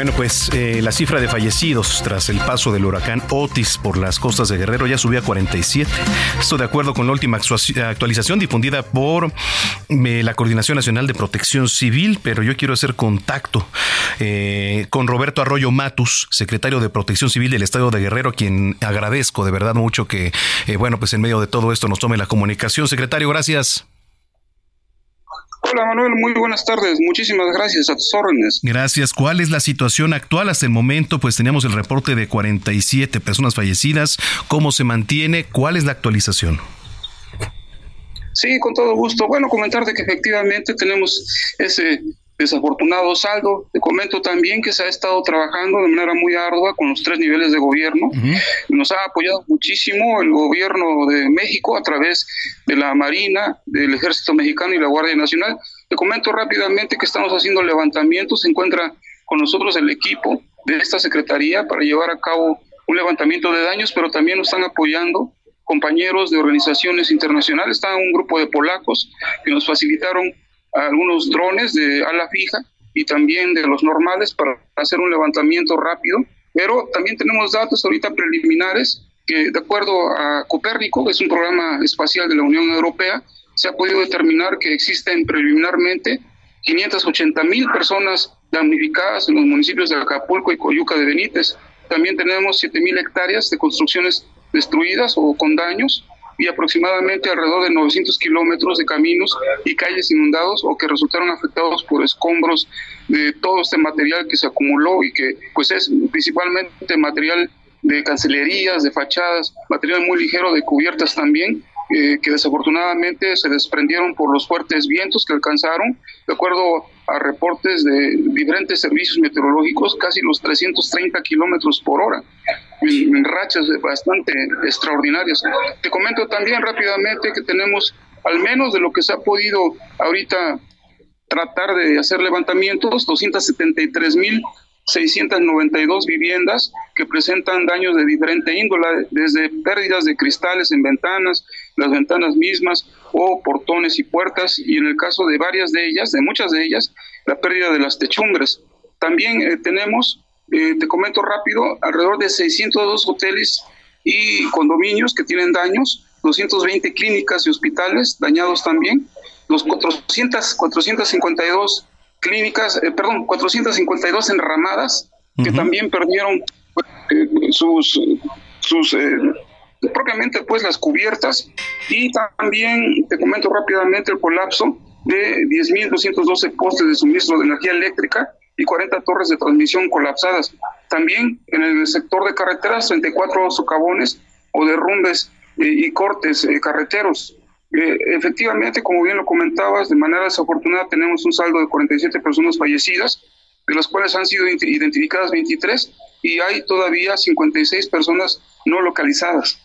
Bueno, pues eh, la cifra de fallecidos tras el paso del huracán Otis por las costas de Guerrero ya subió a 47. Esto de acuerdo con la última actualización difundida por eh, la Coordinación Nacional de Protección Civil, pero yo quiero hacer contacto eh, con Roberto Arroyo Matus, secretario de Protección Civil del Estado de Guerrero, quien agradezco de verdad mucho que, bueno, pues en medio de todo esto nos tome la comunicación. Secretario, gracias. Hola Manuel, muy buenas tardes. Muchísimas gracias a tus órdenes. Gracias. ¿Cuál es la situación actual hasta el momento? Pues teníamos el reporte de 47 personas fallecidas. ¿Cómo se mantiene? ¿Cuál es la actualización? Sí, con todo gusto. Bueno, comentarte que efectivamente tenemos ese desafortunado saldo. Te comento también que se ha estado trabajando de manera muy ardua con los tres niveles de gobierno. Nos ha apoyado muchísimo el gobierno de México a través de la Marina, del Ejército Mexicano y la Guardia Nacional. Te comento rápidamente que estamos haciendo levantamientos. Se encuentra con nosotros el equipo de esta Secretaría para llevar a cabo un levantamiento de daños, pero también nos están apoyando compañeros de organizaciones internacionales. Está un grupo de polacos que nos facilitaron algunos drones de ala fija y también de los normales para hacer un levantamiento rápido. Pero también tenemos datos ahorita preliminares que de acuerdo a Copérnico, que es un programa espacial de la Unión Europea, se ha podido determinar que existen preliminarmente 580 mil personas damnificadas en los municipios de Acapulco y Coyuca de Benítez. También tenemos 7 mil hectáreas de construcciones destruidas o con daños y aproximadamente alrededor de 900 kilómetros de caminos y calles inundados o que resultaron afectados por escombros de todo este material que se acumuló y que pues es principalmente material de cancelerías, de fachadas, material muy ligero de cubiertas también, eh, que desafortunadamente se desprendieron por los fuertes vientos que alcanzaron, de acuerdo a reportes de diferentes servicios meteorológicos, casi los 330 kilómetros por hora en, rachas bastante extraordinarias. Te comento también rápidamente que tenemos al menos de lo que se ha podido ahorita tratar de hacer levantamientos, 273 mil 692 viviendas que presentan daños de diferente índole, desde pérdidas de cristales en ventanas, las ventanas mismas o portones y puertas, y en el caso de varias de ellas, de muchas de ellas, la pérdida de las techumbres. También eh, tenemos eh, te comento rápido, alrededor de 602 hoteles y condominios que tienen daños, 220 clínicas y hospitales dañados también, los 400, 452 clínicas, eh, perdón, 452 enramadas que también perdieron eh, sus, sus propiamente pues las cubiertas y también te comento rápidamente el colapso de 10.212 postes de suministro de energía eléctrica y 40 torres de transmisión colapsadas. También en el sector de carreteras, 34 socavones o derrumbes eh, y cortes eh, carreteros. Eh, efectivamente, como bien lo comentabas, de manera desafortunada tenemos un saldo de 47 personas fallecidas, de las cuales han sido identificadas 23 y hay todavía 56 personas no localizadas.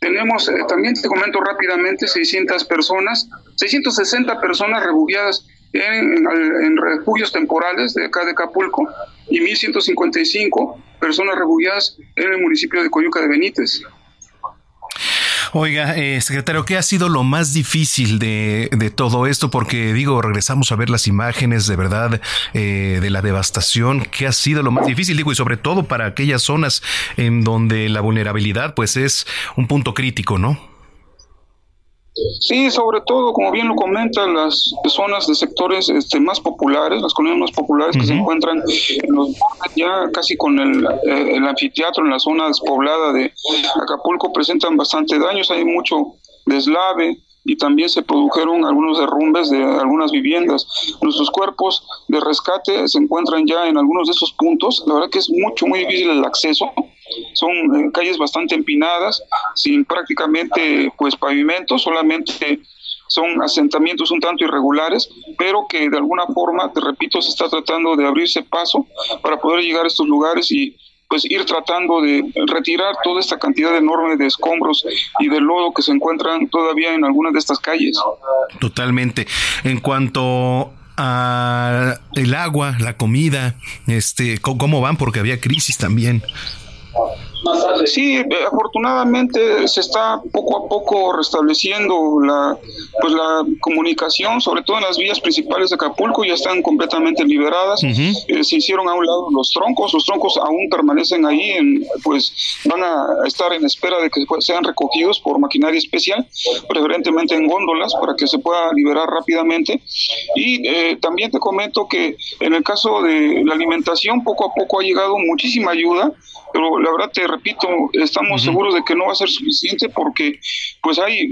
Tenemos, también te comento rápidamente, 600 personas, 660 personas refugiadas en, refugios temporales de acá de Acapulco y 1.155 personas refugiadas en el municipio de Coyuca de Benítez. Oiga, eh, secretario, ¿qué ha sido lo más difícil de, de, todo esto? Porque digo, regresamos a ver las imágenes de verdad eh, de la devastación. ¿Qué ha sido lo más difícil? Digo, y sobre todo para aquellas zonas en donde la vulnerabilidad pues es un punto crítico, ¿no? Sí, sobre todo, como bien lo comentan, las zonas de sectores este, más populares, las colonias más populares que se encuentran en los ya casi con el, eh, el, anfiteatro en la zona despoblada de Acapulco presentan bastante daños, hay mucho deslave, y también se produjeron algunos derrumbes de algunas viviendas. Nuestros cuerpos de rescate se encuentran ya en algunos de esos puntos. La verdad que es mucho, muy difícil el acceso son eh, calles bastante empinadas, sin prácticamente pues pavimento, solamente son asentamientos un tanto irregulares, pero que de alguna forma, te repito, se está tratando de abrirse paso para poder llegar a estos lugares y pues ir tratando de retirar toda esta cantidad enorme de escombros y de lodo que se encuentran todavía en algunas de estas calles. Totalmente. En cuanto a el agua, la comida, este, ¿cómo van? Porque había crisis también. Sí, afortunadamente se está poco a poco restableciendo la pues la comunicación, sobre todo en las vías principales de Acapulco, ya están completamente liberadas. Eh, se hicieron a un lado los troncos, los troncos aún permanecen ahí, en, pues van a estar en espera de que sean recogidos por maquinaria especial, preferentemente en góndolas, para que se pueda liberar rápidamente. Y eh, también te comento que en el caso de la alimentación, poco a poco ha llegado muchísima ayuda pero la verdad te repito, estamos seguros de que no va a ser suficiente porque pues hay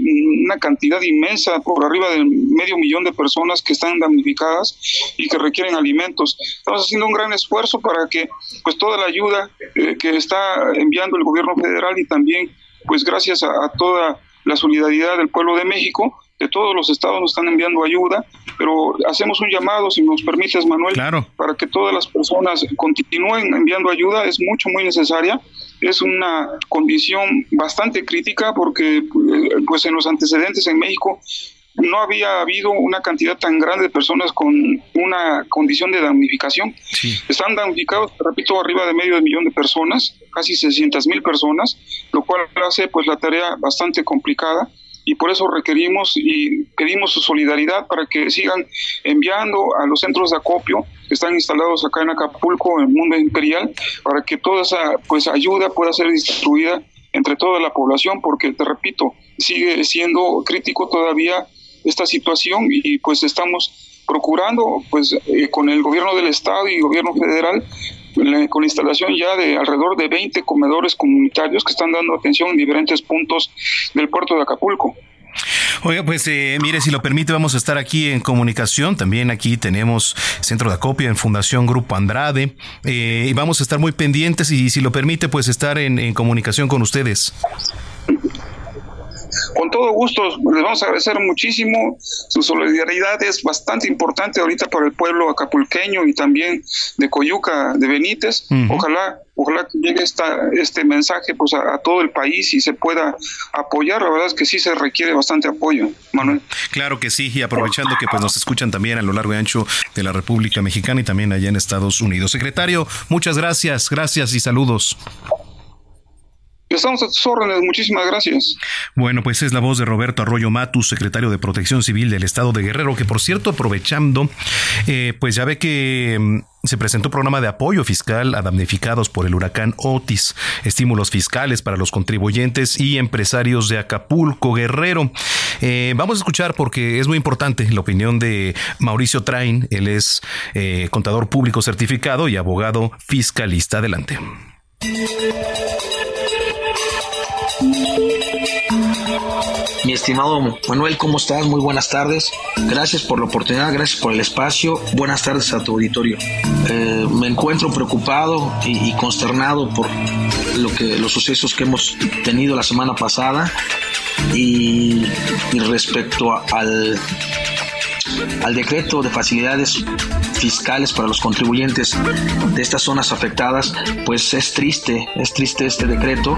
una cantidad inmensa, por arriba de medio millón de personas que están damnificadas y que requieren alimentos. Estamos haciendo un gran esfuerzo para que pues toda la ayuda eh, que está enviando el gobierno federal y también pues gracias a toda la solidaridad del pueblo de México, de todos los estados nos están enviando ayuda, pero hacemos un llamado, si nos permites, Manuel, para que todas las personas continúen enviando ayuda, es mucho, muy necesaria. Es una condición bastante crítica porque pues en los antecedentes en México no había habido una cantidad tan grande de personas con una condición de damnificación. Están damnificados, repito, arriba de medio de millón de personas, casi 600 mil personas, lo cual hace pues la tarea bastante complicada y por eso requerimos y pedimos su solidaridad para que sigan enviando a los centros de acopio que están instalados acá en Acapulco, en el mundo imperial, para que toda esa pues ayuda pueda ser distribuida entre toda la población, porque te repito, sigue siendo crítico todavía esta situación y pues estamos procurando pues eh, con el gobierno del estado y gobierno federal con la instalación ya de alrededor de 20 comedores comunitarios que están dando atención en diferentes puntos del puerto de Acapulco. Oiga, pues eh, mire, si lo permite, vamos a estar aquí en comunicación. También aquí tenemos Centro de Acopio en Fundación Grupo Andrade. Eh, y vamos a estar muy pendientes y si lo permite, pues estar en comunicación con ustedes. Con todo gusto, les vamos a agradecer muchísimo. Su solidaridad es bastante importante ahorita para el pueblo acapulqueño y también de Coyuca, de Benítez. Ojalá ojalá que llegue esta, este mensaje pues a, todo el país y se pueda apoyar. La verdad es que sí se requiere bastante apoyo, Manuel. Claro que sí, y aprovechando que pues nos escuchan también a lo largo y ancho de la República Mexicana y también allá en Estados Unidos. Secretario, muchas gracias, gracias y saludos. Estamos a tus órdenes, muchísimas gracias. Bueno, pues es la voz de Roberto Arroyo Matus, secretario de Protección Civil del Estado de Guerrero, que por cierto, aprovechando, eh, pues ya ve que mm, se presentó programa de apoyo fiscal a damnificados por el huracán Otis, estímulos fiscales para los contribuyentes y empresarios de Acapulco, Guerrero. Eh, vamos a escuchar porque es muy importante la opinión de Mauricio Train, él es eh, contador público certificado y abogado fiscalista. Adelante. Mi estimado Manuel, ¿cómo estás? Muy buenas tardes. Gracias por la oportunidad, gracias por el espacio. Buenas tardes a tu auditorio. Eh, me encuentro preocupado y, consternado por lo que, los sucesos que hemos tenido la semana pasada y, respecto al, al decreto de facilidades fiscales para los contribuyentes de estas zonas afectadas, pues es triste, es triste este decreto,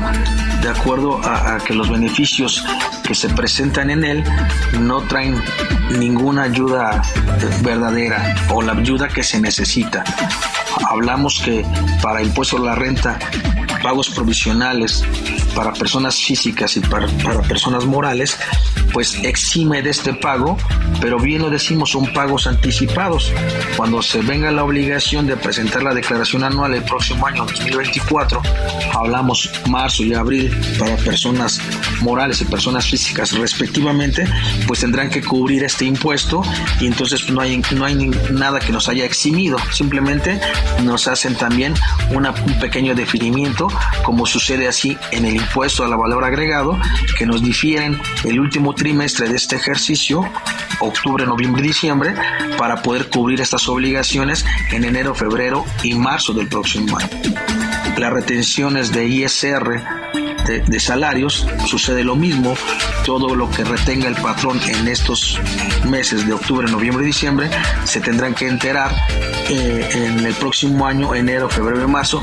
de acuerdo a, que los beneficios que se presentan en él no traen ninguna ayuda verdadera o la ayuda que se necesita. Hablamos que para impuesto a la renta pagos provisionales para personas físicas y para, para, personas morales, pues exime de este pago, pero bien lo decimos, son pagos anticipados. Cuando se venga la obligación de presentar la declaración anual el próximo año 2024, hablamos marzo y abril para personas morales y personas físicas respectivamente, pues tendrán que cubrir este impuesto y entonces no hay, no hay nada que nos haya eximido, simplemente nos hacen también una, un pequeño definimiento como sucede así en el impuesto a la valor agregado, que nos difieren el último trimestre de este ejercicio, octubre, noviembre y diciembre, para poder cubrir estas obligaciones en enero, febrero y marzo del próximo año. Las retenciones de ISR de, salarios, sucede lo mismo, todo lo que retenga el patrón en estos meses de octubre, noviembre y diciembre, se tendrán que enterar eh, en el próximo año, enero, febrero y marzo,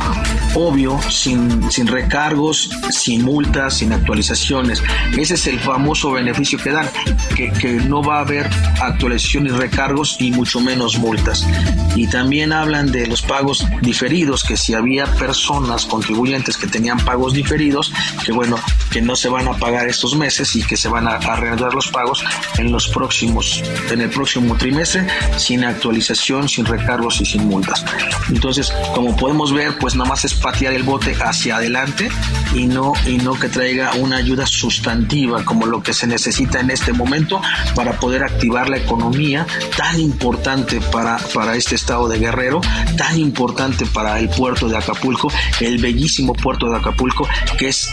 obvio, sin, sin recargos, sin multas, sin actualizaciones. Ese es el famoso beneficio que dan, que, que no va a haber actualizaciones, recargos y mucho menos multas. Y también hablan de los pagos diferidos, que si había personas personas contribuyentes que tenían pagos diferidos, que bueno, que no se van a pagar estos meses y que se van a, arreglar los pagos en los próximos, en el próximo trimestre, sin actualización, sin recargos y sin multas. Entonces, como podemos ver, pues nada más es patear el bote hacia adelante y no, y no que traiga una ayuda sustantiva como lo que se necesita en este momento para poder activar la economía tan importante para, para este estado de Guerrero, tan importante para el puerto de Acapulco, el bellísimo puerto de Acapulco que es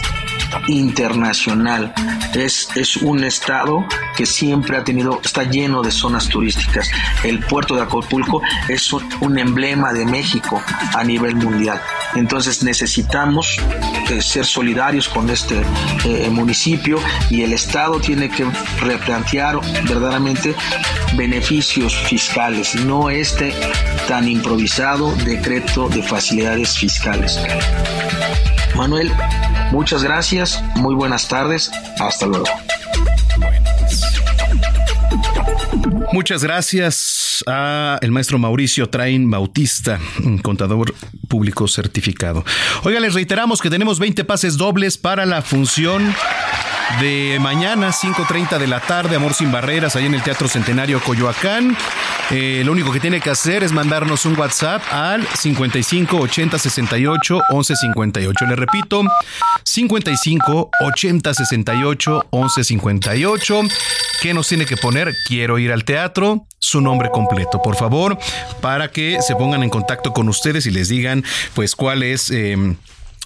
internacional. Es, es un estado que siempre ha tenido, está lleno de zonas turísticas. El puerto de Acapulco es un, emblema de México a nivel mundial. Entonces necesitamos eh, ser solidarios con este eh, municipio y el Estado tiene que replantear verdaderamente beneficios fiscales, no este tan improvisado decreto de facilidades fiscales. Manuel, muchas gracias, muy buenas tardes, hasta luego. Muchas gracias a el maestro Mauricio Train Bautista, contador público certificado. Oiga, les reiteramos que tenemos 20 pases dobles para la función de mañana, 5.30 de la tarde, Amor sin Barreras, ahí en el Teatro Centenario Coyoacán. Eh, lo único que tiene que hacer es mandarnos un WhatsApp al 55 80 68 11 58. Le repito, 55 80 68 11 58. ¿Qué nos tiene que poner? Quiero ir al teatro. Su nombre completo, por favor, para que se pongan en contacto con ustedes y les digan, pues, cuál es. Eh,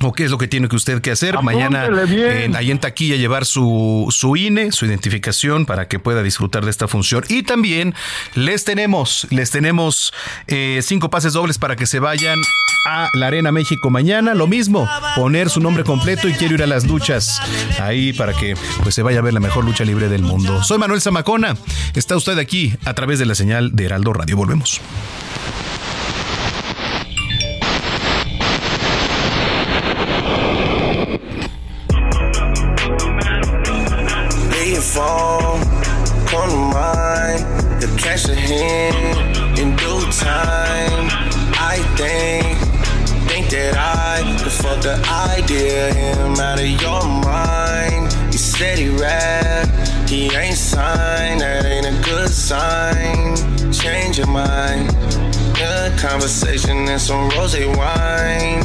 o qué es lo que tiene que usted que hacer. Mañana en, ahí en taquilla llevar su, su INE, su identificación para que pueda disfrutar de esta función. Y también les tenemos, les tenemos eh, cinco pases dobles para que se vayan a la Arena México mañana. Lo mismo, poner su nombre completo y quiero ir a las luchas ahí para que pues se vaya a ver la mejor lucha libre del mundo. Soy Manuel Zamacona. Está usted aquí a través de la señal de Heraldo Radio. Volvemos. The a ahead in due time. I think, think that I could fuck the idea him out of your mind. You said he rap, he ain't signed, that ain't a good sign. Change your mind. Good conversation and some rose wine.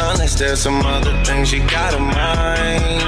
Unless there's some other things you gotta mind.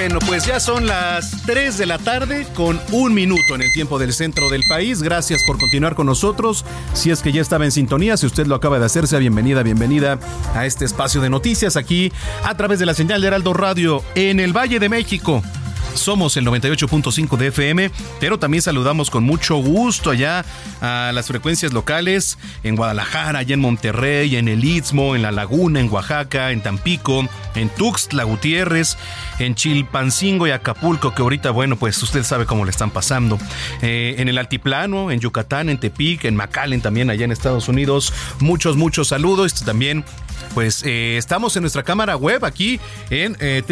Bueno, pues ya son las 3 de la tarde con un minuto en el tiempo del centro del país. Gracias por continuar con nosotros. Si es que ya estaba en sintonía, si usted lo acaba de hacer, sea bienvenida, bienvenida a este espacio de noticias aquí a través de la señal de Heraldo Radio en el Valle de México. Somos el 98.5 de FM, pero también saludamos con mucho gusto allá a las frecuencias locales en Guadalajara, allá en Monterrey, en el Istmo, en La Laguna, en Oaxaca, en Tampico, en Tuxtla Gutiérrez, en Chilpancingo y Acapulco, que ahorita, bueno, pues usted sabe cómo le están pasando. Eh, en el Altiplano, en Yucatán, en Tepic, en McAllen también, allá en Estados Unidos. Muchos, muchos saludos. También pues eh, estamos en nuestra cámara web aquí en eh.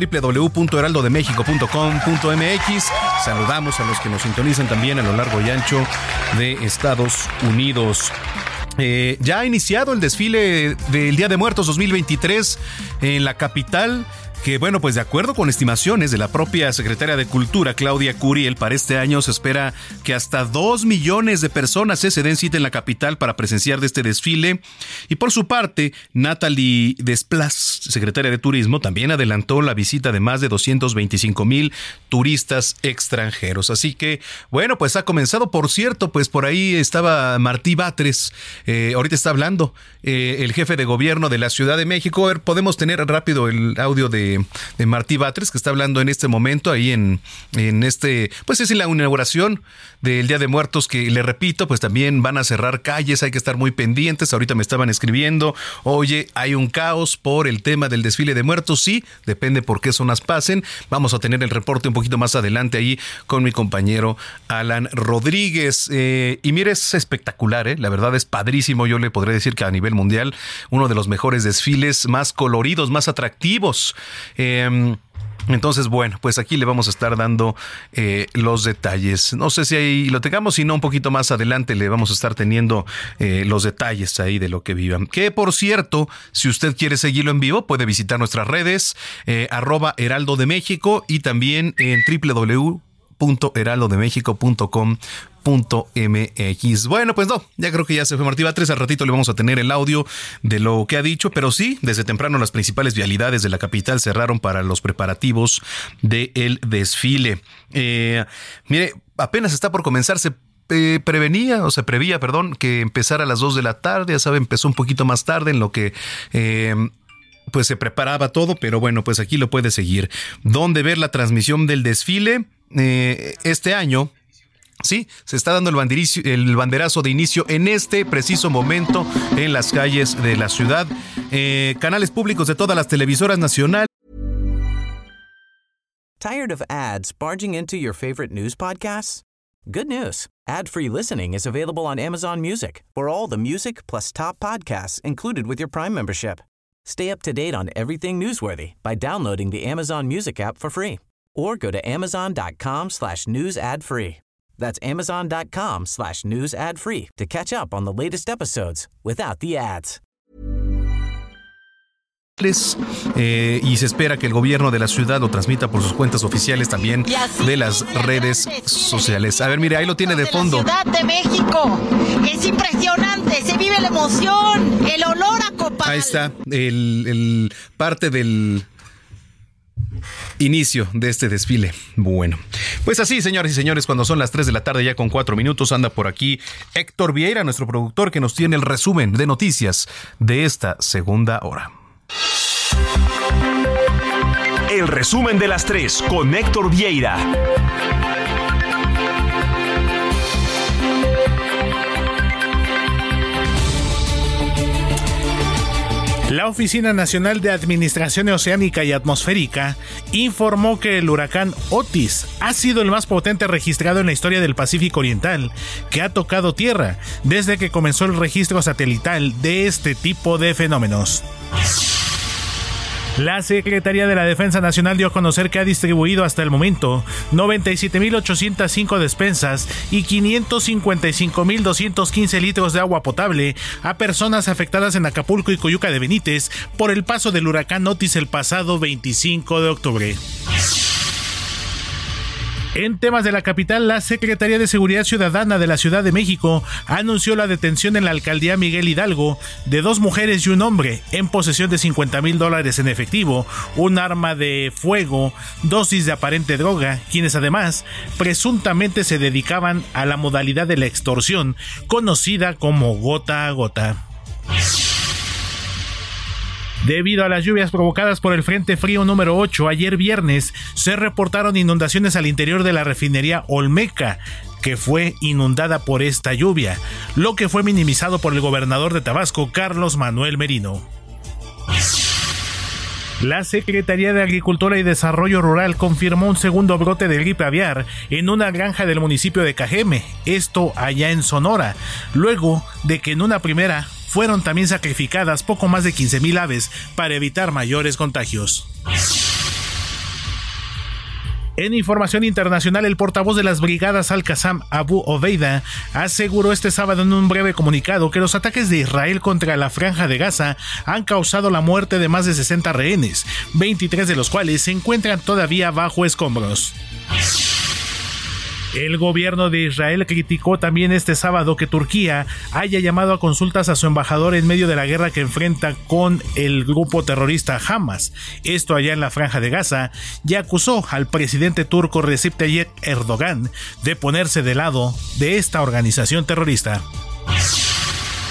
Saludamos a los que nos sintonizan también a lo largo y ancho de Estados Unidos. Eh, ya ha iniciado el desfile del Día de Muertos 2023 en la capital que bueno, pues de acuerdo con estimaciones de la propia secretaria de Cultura, Claudia Curiel, para este año se espera que hasta dos millones de personas se den cita en la capital para presenciar de este desfile. Y por su parte, Natalie Desplas, secretaria de Turismo, también adelantó la visita de más de 225 mil turistas extranjeros. Así que, bueno, pues ha comenzado, por cierto, pues por ahí estaba Martí Batres, Eh, ahorita está hablando eh, el jefe de gobierno de la Ciudad de México. A ver, podemos tener rápido el audio de, Martí Batres, que está hablando en este momento ahí en, en este, pues es en la inauguración del Día de Muertos, que le repito, pues también van a cerrar calles, hay que estar muy pendientes. Ahorita me estaban escribiendo, oye, hay un caos por el tema del desfile de muertos. Sí, depende por qué zonas pasen. Vamos a tener el reporte un poquito más adelante ahí con mi compañero Alan Rodríguez. Eh, y mire, es espectacular, ¿eh? la verdad es padrísimo. Yo le podré decir que a nivel mundial, uno de los mejores desfiles más coloridos, más atractivos. Eh, entonces, bueno, pues aquí le vamos a estar dando eh, los detalles. No sé si ahí lo tengamos, si no, un poquito más adelante le vamos a estar teniendo eh, los detalles ahí de lo que vivan. Que por cierto, si usted quiere seguirlo en vivo, puede visitar nuestras redes, eh, arroba Heraldo de México y también en www.heraldodemexico.com MX. Bueno, pues no, ya creo que ya se fue Martí Batres. Al ratito le vamos a tener el audio de lo que ha dicho, pero sí, desde temprano las principales vialidades de la capital cerraron para los preparativos del desfile. Eh, mire, apenas está por comenzar, se eh, prevenía o se prevía, perdón, que empezara a las 2 de la tarde, ya sabe, empezó un poquito más tarde en lo que... Eh, pues se preparaba todo, pero bueno, pues aquí lo puede seguir. ¿Dónde ver la transmisión del desfile? este año Sí, se está dando el, el, banderazo de inicio en este preciso momento en las calles de la ciudad. Eh, canales públicos de todas las televisoras nacionales. Tired of ads barging into your favorite news podcasts? Good news. Ad-free listening is available on Amazon Music. For all the music plus top podcasts included with your Prime membership. Stay up to date on everything newsworthy by downloading the Amazon Music app for free or go to amazon.com slash news ad free. That's amazon.com slash news ad free to catch up on the latest episodes without the ads. Eh, y se espera que el gobierno de la ciudad lo transmita por sus cuentas oficiales también de las redes sociales. A ver, mire, ahí lo tiene de fondo. Ciudad de México. Es impresionante, se vive la emoción, el olor a copa. Ahí está, el, el parte del inicio de este desfile. Bueno, pues así, señores y señores, cuando son las 3 de la tarde ya con 4 minutos, anda por aquí Héctor Vieira, nuestro productor, que nos tiene el resumen de noticias de esta segunda hora. El resumen de las 3 con Héctor Vieira. La Oficina Nacional de Administración Oceánica y Atmosférica informó que el huracán Otis ha sido el más potente registrado en la historia del Pacífico Oriental que ha tocado tierra desde que comenzó el registro satelital de este tipo de fenómenos. La Secretaría de la Defensa Nacional dio a conocer que ha distribuido hasta el momento 97.805 despensas y 555.215 litros de agua potable a personas afectadas en Acapulco y Coyuca de Benítez por el paso del huracán Otis el pasado 25 de octubre. En temas de la capital, la Secretaría de Seguridad Ciudadana de la Ciudad de México anunció la detención en la alcaldía Miguel Hidalgo de dos mujeres y un hombre en posesión de 50 mil dólares en efectivo, un arma de fuego, dosis de aparente droga, quienes además presuntamente se dedicaban a la modalidad de la extorsión, conocida como gota a gota. Debido a las lluvias provocadas por el Frente Frío número 8 ayer viernes, se reportaron inundaciones al interior de la refinería Olmeca, que fue inundada por esta lluvia, lo que fue minimizado por el gobernador de Tabasco, Carlos Manuel Merino. La Secretaría de Agricultura y Desarrollo Rural confirmó un segundo brote de gripe aviar en una granja del municipio de Cajeme, esto allá en Sonora, luego de que en una primera fueron también sacrificadas poco más de 15.000 aves para evitar mayores contagios. En información internacional, el portavoz de las brigadas Al-Qassam, Abu Obeida, aseguró este sábado en un breve comunicado que los ataques de Israel contra la franja de Gaza han causado la muerte de más de 60 rehenes, 23 de los cuales se encuentran todavía bajo escombros. El gobierno de Israel criticó también este sábado que Turquía haya llamado a consultas a su embajador en medio de la guerra que enfrenta con el grupo terrorista Hamas, esto allá en la franja de Gaza, y acusó al presidente turco Recep Tayyip Erdogan de ponerse de lado de esta organización terrorista.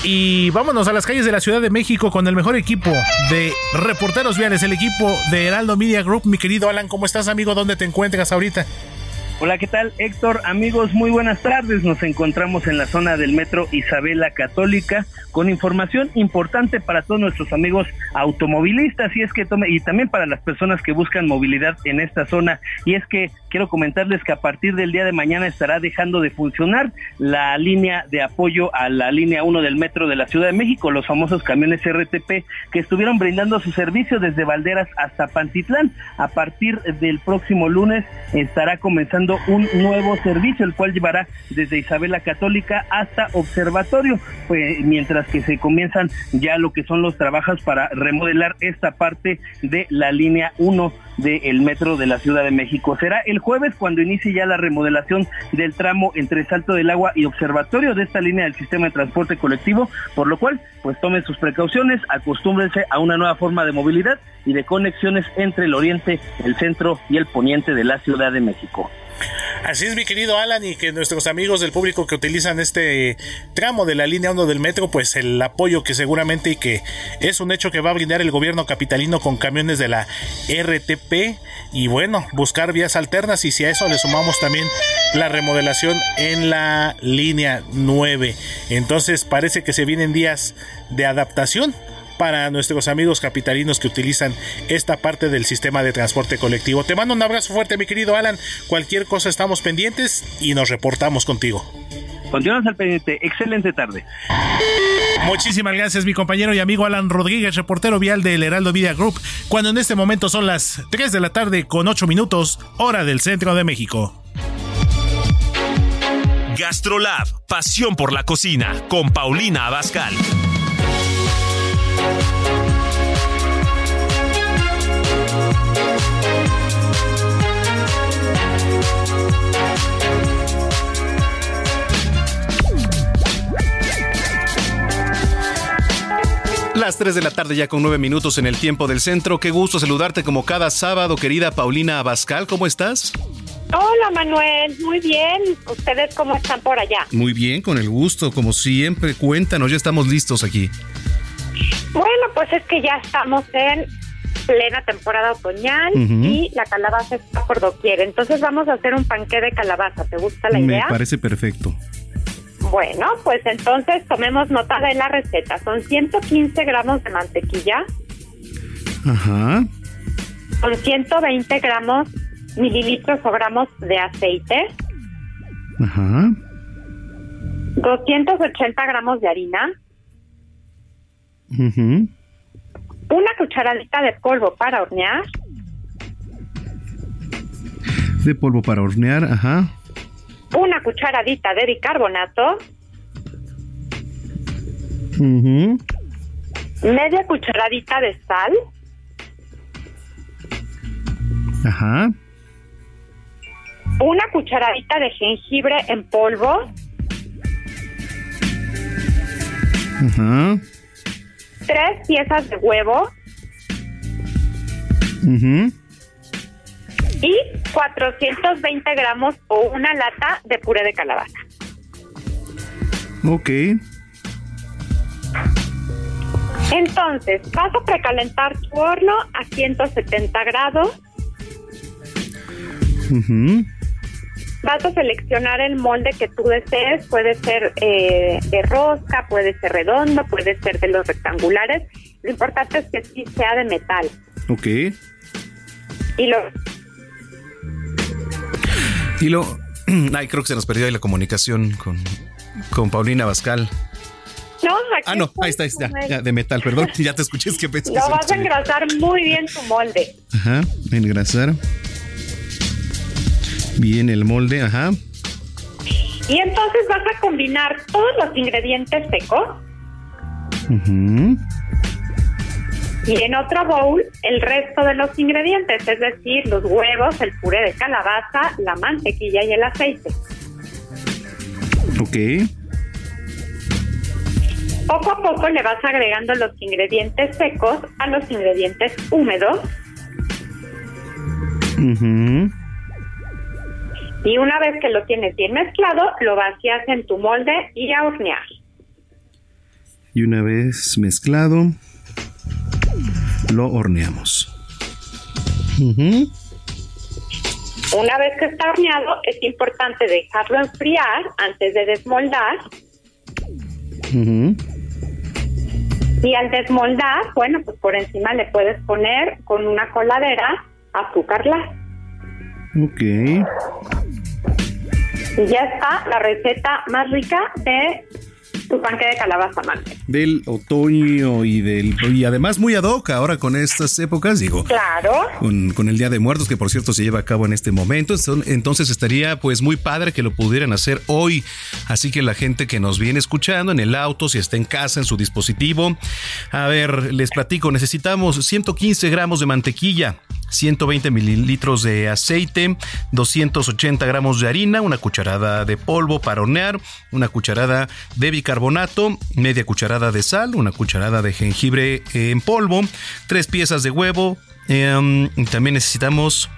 Y vámonos a las calles de la Ciudad de México con el mejor equipo de reporteros viales, el equipo de Heraldo Media Group. Mi querido Alan, ¿cómo estás, amigo? ¿Dónde te encuentras ahorita? Hola, ¿qué tal Héctor? Amigos, muy buenas tardes. Nos encontramos en la zona del metro Isabela Católica con información importante para todos nuestros amigos automovilistas y es que tome y también para las personas que buscan movilidad en esta zona y es que quiero comentarles que a partir del día de mañana estará dejando de funcionar la línea de apoyo a la línea 1 del metro de la Ciudad de México, los famosos camiones RTP que estuvieron brindando su servicio desde Valderas hasta Pantitlán. A partir del próximo lunes estará comenzando un nuevo servicio, el cual llevará desde Isabela Católica hasta Observatorio, pues, mientras que se comienzan ya lo que son los trabajos para remodelar esta parte de la línea 1 del metro de la Ciudad de México. Será el jueves cuando inicie ya la remodelación del tramo entre Salto del Agua y Observatorio de esta línea del sistema de transporte colectivo, por lo cual, pues tomen sus precauciones, acostúmbrense a una nueva forma de movilidad y de conexiones entre el oriente, el centro y el poniente de la Ciudad de México. Así es, mi querido Alan, y que nuestros amigos del público que utilizan este tramo de la línea 1 del metro, pues el apoyo que seguramente y que es un hecho que va a brindar el gobierno capitalino con camiones de la RTP y bueno, buscar vías alternas y si a eso le sumamos también la remodelación en la línea 9. Entonces parece que se vienen días de adaptación para nuestros amigos capitalinos que utilizan esta parte del sistema de transporte colectivo. Te mando un abrazo fuerte, mi querido Alan. Cualquier cosa estamos pendientes y nos reportamos contigo. Continuamos al pendiente. Excelente tarde. Muchísimas gracias, mi compañero y amigo Alan Rodríguez, reportero vial del Heraldo Media Group, cuando en este momento son las 3 de la tarde con 8 minutos, hora del centro de México. Gastrolab, pasión por la cocina, con Paulina Abascal. Las 3 de la tarde ya con 9 minutos en el tiempo del centro. Qué gusto saludarte como cada sábado, querida Paulina Abascal. ¿Cómo estás? Hola Manuel, muy bien. ¿Ustedes cómo están por allá? Muy bien, con el gusto, como siempre. Cuéntanos, ya estamos listos aquí. Bueno, pues es que ya estamos en plena temporada otoñal y la calabaza está por doquier. Entonces vamos a hacer un panqué de calabaza. ¿Te gusta la idea? Me parece perfecto. Bueno, pues entonces tomemos nota de la receta. Son 115 gramos de mantequilla. Ajá. Son 120 gramos, mililitros o gramos de aceite. Ajá. 280 gramos de harina. Ujú. Una cucharadita de polvo para hornear. De polvo para hornear, ajá. Una cucharadita de bicarbonato. Media cucharadita de sal. Ajá. Una cucharadita de jengibre en polvo. Ajá. Tres piezas de huevo. Y 420 gramos o una lata de puré de calabaza. Ok. Entonces, vas a precalentar tu horno a 170 grados. Ujú. Vas a seleccionar el molde que tú desees. Puede ser eh, de rosca, puede ser redondo, puede ser de los rectangulares. Lo importante es que sí sea de metal. Ok. Y lo Y lo. <clears throat> Ay, creo que se nos perdió ahí la comunicación con, con Paulina Bascal. No, aquí Ah, no, ahí está, ahí está. Ya, de metal, perdón. <laughs> Ya te escuché, es que pensé Lo vas a engrasar muy bien tu molde. Ajá, engrasar. Bien el molde, ajá. Y entonces vas a combinar todos los ingredientes secos Ujú. Y en otro bowl el resto de los ingredientes, es decir, los huevos, el puré de calabaza, la mantequilla y el aceite. Ok. Poco a poco le vas agregando los ingredientes secos a los ingredientes húmedos y una vez que lo tienes bien mezclado, lo vacías en tu molde y a hornear. Y una vez mezclado, lo horneamos. Una vez que está horneado, es importante dejarlo enfriar antes de desmoldar. Y al desmoldar, bueno, pues por encima le puedes poner con una coladera azúcar Ok. Y ya está la receta más rica de tu panque de calabaza mate. Del otoño y del y además muy ad hoc ahora con estas épocas, digo. Claro. Con, con, el Día de Muertos, que por cierto se lleva a cabo en este momento. Entonces estaría pues muy padre que lo pudieran hacer hoy. Así que la gente que nos viene escuchando en el auto, si está en casa, en su dispositivo. A ver, les platico, necesitamos 115 gramos de mantequilla. 120 mililitros de aceite, 280 gramos de harina, una cucharada de polvo para hornear, una cucharada de bicarbonato, media cucharada de sal, una cucharada de jengibre en polvo, tres piezas de huevo, em, también necesitamos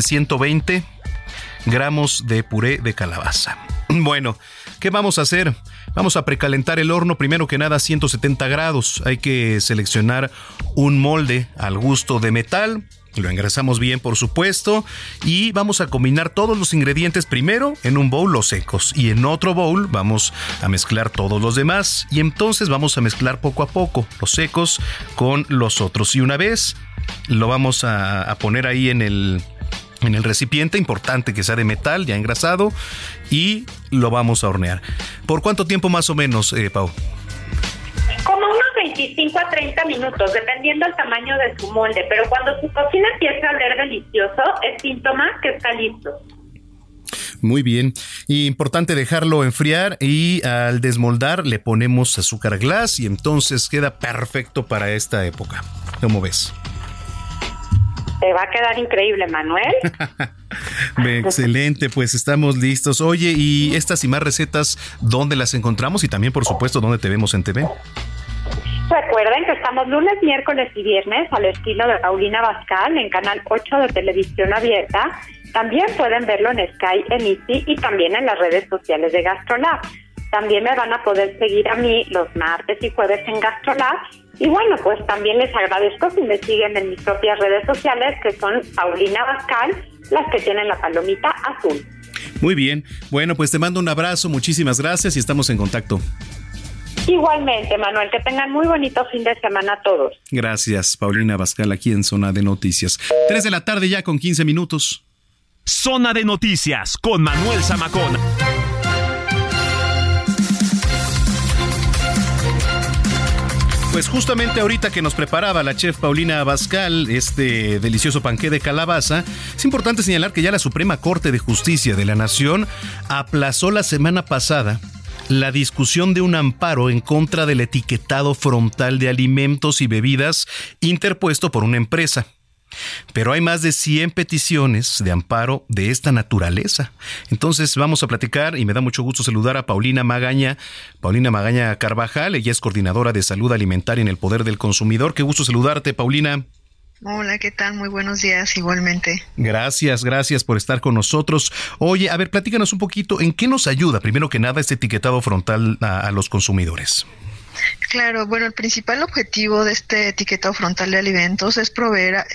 120 eh, gramos de puré de calabaza. <clears throat> Bueno, ¿qué vamos a hacer? Vamos a precalentar el horno primero que nada a 170 grados. Hay que seleccionar un molde al gusto de metal. Lo engrasamos bien, por supuesto, y vamos a combinar todos los ingredientes primero en un bowl los secos y en otro bowl vamos a mezclar todos los demás y entonces vamos a mezclar poco a poco los secos con los otros y una vez lo vamos a, a poner ahí en el en el recipiente, importante que sea de metal, ya engrasado, y lo vamos a hornear. ¿Por cuánto tiempo más o menos, eh, Pau? Como unos 25 a 30 minutos, dependiendo del tamaño de su molde, pero cuando su cocina empieza a oler delicioso, es síntoma que está listo. Muy bien. Y importante dejarlo enfriar y al desmoldar le ponemos azúcar glass y entonces queda perfecto para esta época. ¿Cómo ves? Te va a quedar increíble, Manuel. <laughs> Excelente, pues estamos listos. Oye, ¿y estas y más recetas dónde las encontramos? Y también, por supuesto, ¿dónde te vemos en TV? Recuerden que estamos lunes, miércoles y viernes al estilo de Paulina Bascal en Canal 8 de Televisión Abierta. También pueden verlo en Sky, en Easy y también en las redes sociales de GastroLab. También me van a poder seguir a mí los martes y jueves en GastroLab y bueno, pues también les agradezco si me siguen en mis propias redes sociales, que son Paulina Bascal, las que tienen la palomita azul. Muy bien. Bueno, pues te mando un abrazo, muchísimas gracias y estamos en contacto. Igualmente, Manuel, que tengan muy bonito fin de semana a todos. Gracias, Paulina Bascal, aquí en Zona de Noticias. Tres de la tarde ya con 15 minutos. Zona de Noticias con Manuel Zamacón. Pues justamente ahorita que nos preparaba la chef Paulina Abascal este delicioso panqué de calabaza, es importante señalar que ya la Suprema Corte de Justicia de la Nación aplazó la semana pasada la discusión de un amparo en contra del etiquetado frontal de alimentos y bebidas interpuesto por una empresa. Pero hay más de 100 peticiones de amparo de esta naturaleza. Entonces vamos a platicar y me da mucho gusto saludar a Paulina Magaña. Paulina Magaña Carvajal, ella es coordinadora de salud alimentaria en el Poder del Consumidor. Qué gusto saludarte, Paulina. Hola, ¿qué tal? Muy buenos días, igualmente. Gracias, gracias por estar con nosotros. Oye, a ver, platícanos un poquito, ¿en qué nos ayuda, primero que nada, este etiquetado frontal a, a los consumidores? Claro, bueno, el principal objetivo de este etiquetado frontal de alimentos es proveer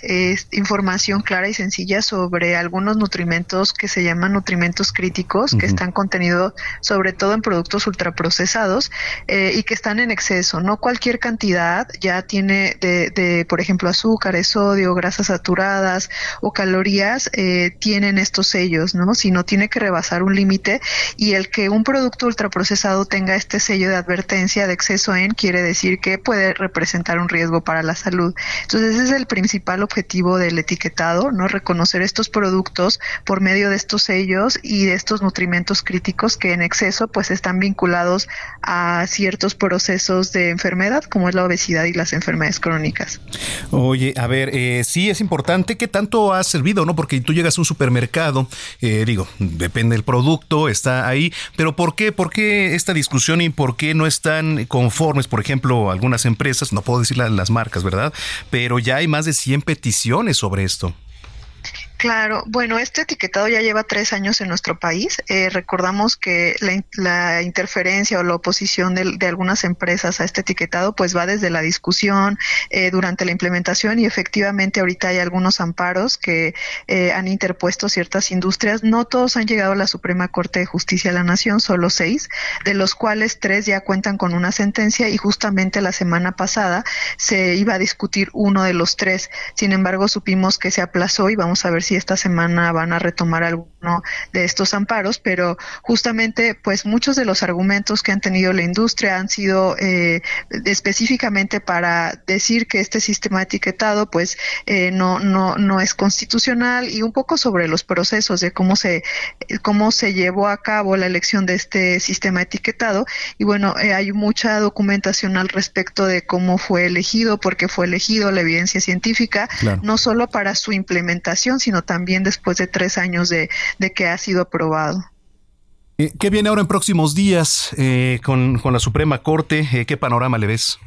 información clara y sencilla sobre algunos nutrimentos que se llaman nutrimentos críticos, que están contenidos sobre todo en productos ultraprocesados eh, y que están en exceso. No cualquier cantidad ya tiene de, por ejemplo, azúcares, sodio, grasas saturadas o calorías eh, tienen estos sellos, ¿no? Sino tiene que rebasar un límite y el que un producto ultraprocesado tenga este sello de advertencia de exceso en quiere decir que puede representar un riesgo para la salud. Entonces ese es el principal objetivo del etiquetado, no reconocer estos productos por medio de estos sellos y de estos nutrimentos críticos que en exceso pues están vinculados a ciertos procesos de enfermedad como es la obesidad y las enfermedades crónicas. Oye, a ver, eh, sí es importante que tanto ha servido, ¿no? Porque tú llegas a un supermercado, eh, digo, depende del producto, está ahí, pero ¿por qué? ¿Por qué esta discusión y por qué no están conformes? Por ejemplo, algunas empresas, no puedo decir las marcas, ¿verdad? Pero ya hay más de 100 peticiones sobre esto. Claro, bueno, este etiquetado ya lleva tres años en nuestro país. Eh, recordamos que la, interferencia o la oposición de, algunas empresas a este etiquetado pues va desde la discusión eh, durante la implementación y efectivamente ahorita hay algunos amparos que eh, han interpuesto ciertas industrias. No todos han llegado a la Suprema Corte de Justicia de la Nación, solo seis, de los cuales tres ya cuentan con una sentencia y justamente la semana pasada se iba a discutir uno de los tres. Sin embargo, supimos que se aplazó y vamos a ver si esta semana van a retomar alguno de estos amparos, pero justamente pues muchos de los argumentos que han tenido la industria han sido eh, específicamente para decir que este sistema etiquetado pues eh, no, no, no es constitucional y un poco sobre los procesos de cómo se, cómo se llevó a cabo la elección de este sistema etiquetado. Y bueno, eh, hay mucha documentación al respecto de cómo fue elegido, por qué fue elegido, la evidencia científica, no solo para su implementación, sino también después de tres años de, que ha sido aprobado. Eh, ¿Qué viene ahora en próximos días eh, con, con, la Suprema Corte? Eh, ¿Qué panorama le ves?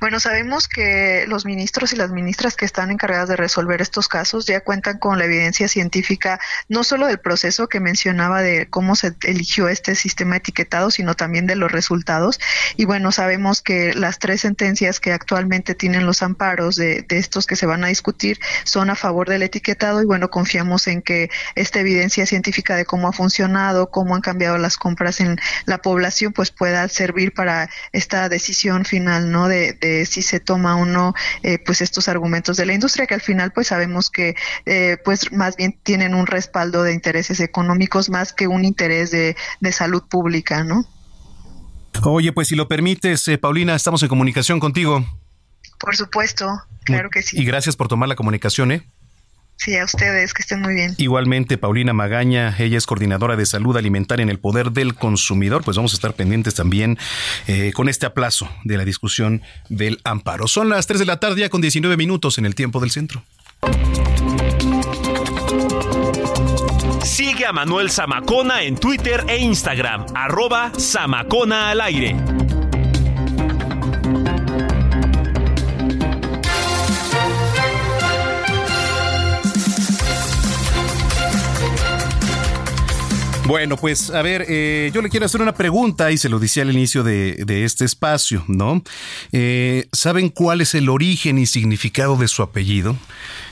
Bueno, sabemos que los ministros y las ministras que están encargadas de resolver estos casos ya cuentan con la evidencia científica, no solo del proceso que mencionaba de cómo se eligió este sistema etiquetado, sino también de los resultados. Y bueno, sabemos que las tres sentencias que actualmente tienen los amparos de, estos que se van a discutir son a favor del etiquetado y bueno, confiamos en que esta evidencia científica de cómo ha funcionado, cómo han cambiado las compras en la población, pues pueda servir para esta decisión final, ¿no? De, si se toma o no eh, pues estos argumentos de la industria que al final pues sabemos que eh, pues más bien tienen un respaldo de intereses económicos más que un interés de, salud pública, ¿no? Oye, pues si lo permites, eh, Paulina, estamos en comunicación contigo. Por supuesto, claro que sí. Y gracias por tomar la comunicación, ¿eh? Sí, a ustedes, que estén muy bien. Igualmente, Paulina Magaña, ella es coordinadora de salud alimentaria en el poder del consumidor. Pues vamos a estar pendientes también eh, con este aplazo de la discusión del amparo. Son las 3 de la tarde, ya con 19 minutos en el tiempo del centro. Sigue a Manuel Zamacona en Twitter e Instagram, arroba Zamacona al aire. Bueno, pues a ver, eh, yo le quiero hacer una pregunta y se lo decía al inicio de, este espacio, ¿no? Eh, ¿Saben cuál es el origen y significado de su apellido?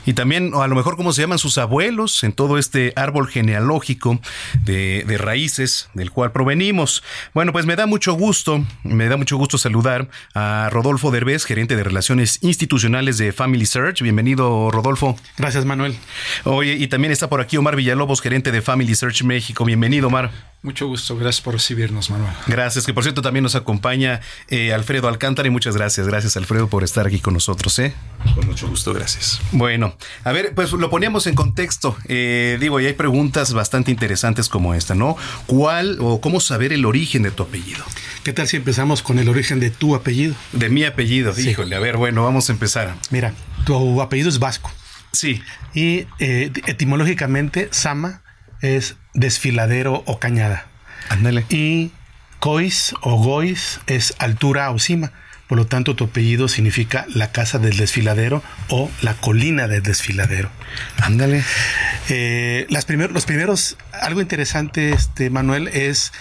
y también a lo mejor cómo se llaman sus abuelos en todo este árbol genealógico de, raíces del cual provenimos. Bueno, pues me da mucho gusto, me da mucho gusto saludar a Rodolfo Derbez, gerente de Relaciones Institucionales de Family Search. Bienvenido, Rodolfo. Gracias, Manuel. Oye, y también está por aquí Omar Villalobos, gerente de Family Search México. Bienvenido, Omar. Mucho gusto, gracias por recibirnos, Manuel. Gracias, que por cierto también nos acompaña eh, Alfredo Alcántara y muchas gracias, gracias Alfredo por estar aquí con nosotros. ¿eh? Con mucho gusto, gracias. Bueno, a ver, pues lo poníamos en contexto. Eh, digo, y hay preguntas bastante interesantes como esta, ¿no? ¿Cuál o cómo saber el origen de tu apellido? ¿Qué tal si empezamos con el origen de tu apellido? De mi apellido, híjole, a ver, bueno, vamos a empezar. Mira, tu apellido es vasco. Sí. Y eh, etimológicamente, Sama es desfiladero o cañada. Ándale. Y Cois o Gois es altura o cima. Por lo tanto, tu apellido significa la casa del desfiladero o la colina del desfiladero. Ándale. Eh, las los primeros, algo interesante, este, Manuel, es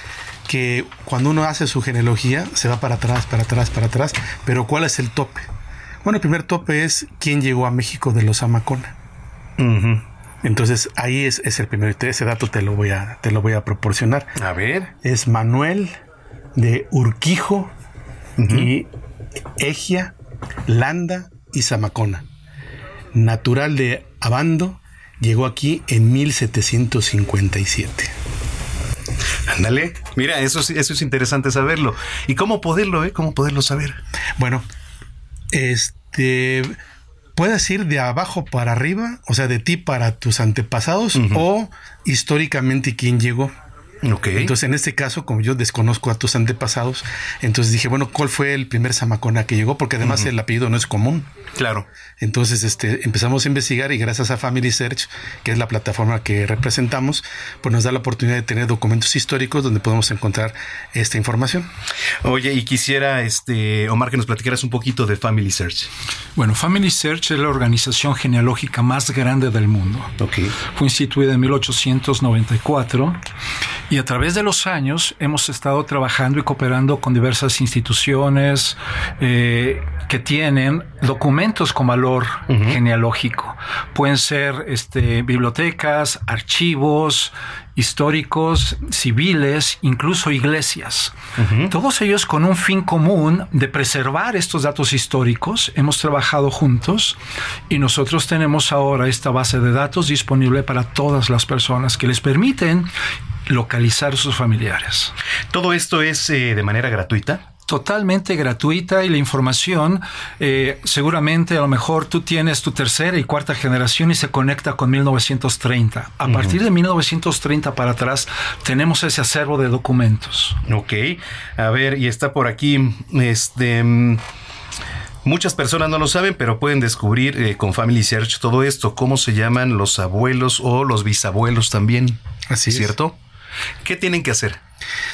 que cuando uno hace su genealogía, se va para atrás, para atrás, para atrás. Pero ¿cuál es el tope? Bueno, el primer tope es quién llegó a México de los Amacona. Entonces ahí es, el primero. Ese dato te lo voy a, te lo voy a proporcionar. A ver. Es Manuel de Urquijo y Egia, Landa y Zamacona. Natural de Abando, llegó aquí en 1757. Ándale, mira, eso, eso es interesante saberlo. ¿Y cómo poderlo, eh? ¿Cómo poderlo saber? Bueno, este puedes ir de abajo para arriba, o sea, de ti para tus antepasados, o históricamente quién llegó. Okay. Entonces, en este caso, como yo desconozco a tus antepasados, entonces dije, bueno, ¿cuál fue el primer Zamacona que llegó? Porque además el apellido no es común. Claro. Entonces, este, empezamos a investigar y gracias a Family Search, que es la plataforma que representamos, pues nos da la oportunidad de tener documentos históricos donde podemos encontrar esta información. Oye, y quisiera, este, Omar, que nos platicaras un poquito de Family Search. Bueno, Family Search es la organización genealógica más grande del mundo. Fue instituida en 1894 y a través de los años hemos estado trabajando y cooperando con diversas instituciones eh, que tienen documentos con valor genealógico. Pueden ser este, bibliotecas, archivos históricos, civiles, incluso iglesias. Todos ellos con un fin común de preservar estos datos históricos. Hemos trabajado juntos y nosotros tenemos ahora esta base de datos disponible para todas las personas que les permiten localizar sus familiares. ¿Todo esto es eh, de manera gratuita? Totalmente gratuita y la información eh, seguramente a lo mejor tú tienes tu tercera y cuarta generación y se conecta con 1930. A partir de 1930 para atrás tenemos ese acervo de documentos. Ok, a ver, y está por aquí, este... Mm, muchas personas no lo saben, pero pueden descubrir eh, con Family Search todo esto, cómo se llaman los abuelos o los bisabuelos también. Así es. ¿Cierto? ¿Qué tienen que hacer?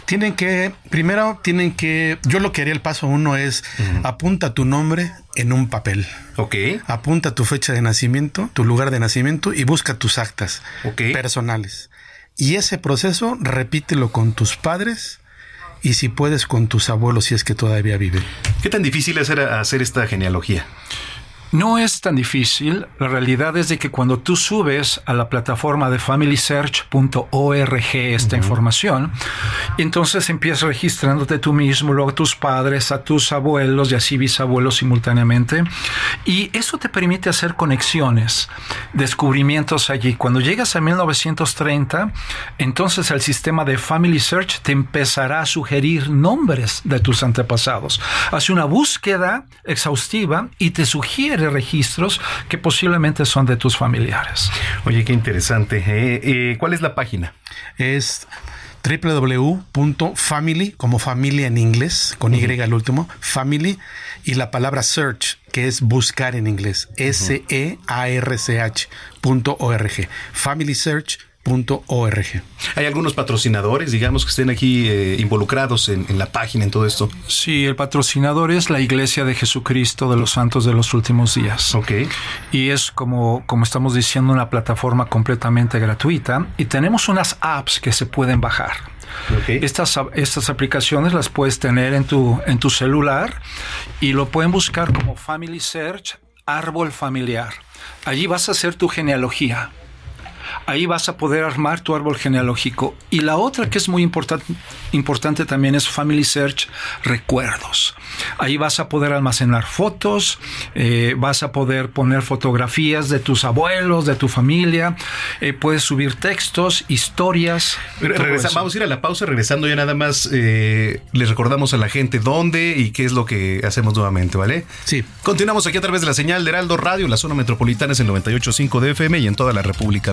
Tienen que, primero tienen que, yo lo que haría el paso uno es apunta tu nombre en un papel. Ok. Apunta tu fecha de nacimiento, tu lugar de nacimiento y busca tus actas personales. Y ese proceso repítelo con tus padres y si puedes con tus abuelos si es que todavía viven. ¿Qué tan difícil es hacer esta genealogía? No es tan difícil. La realidad es de que cuando tú subes a la plataforma de familysearch.org esta información, entonces empiezas registrándote tú mismo, luego a tus padres, a tus abuelos y así bisabuelos simultáneamente. Y eso te permite hacer conexiones, descubrimientos allí. Cuando llegas a 1930, entonces el sistema de Family Search te empezará a sugerir nombres de tus antepasados. Hace una búsqueda exhaustiva y te sugiere registros que posiblemente son de tus familiares. Oye, qué interesante. Eh, eh, ¿Cuál es la página? Es www.family, como familia en inglés, con Y al último, family, y la palabra search, que es buscar en inglés, S-E-A-R-C-H.org. Family Search .org. ¿Hay algunos patrocinadores, digamos, que estén aquí eh, involucrados en, la página, en todo esto? Sí, el patrocinador es la Iglesia de Jesucristo de los Santos de los Últimos Días. Ok. Y es como, como estamos diciendo, una plataforma completamente gratuita y tenemos unas apps que se pueden bajar. Estas, estas aplicaciones las puedes tener en tu, en tu celular y lo pueden buscar como Family Search, árbol familiar. Allí vas a hacer tu genealogía Ahí vas a poder armar tu árbol genealógico. Y la otra que es muy importante también es Family Search Recuerdos. Ahí vas a poder almacenar fotos, eh, vas a poder poner fotografías de tus abuelos, de tu familia, eh, puedes subir textos, historias. vamos a ir a la pausa, regresando ya nada más, eh, les recordamos a la gente dónde y qué es lo que hacemos nuevamente, ¿vale? Sí. Continuamos aquí a través de la señal de Heraldo Radio, la zona metropolitana es el 98.5 de FM y en toda la República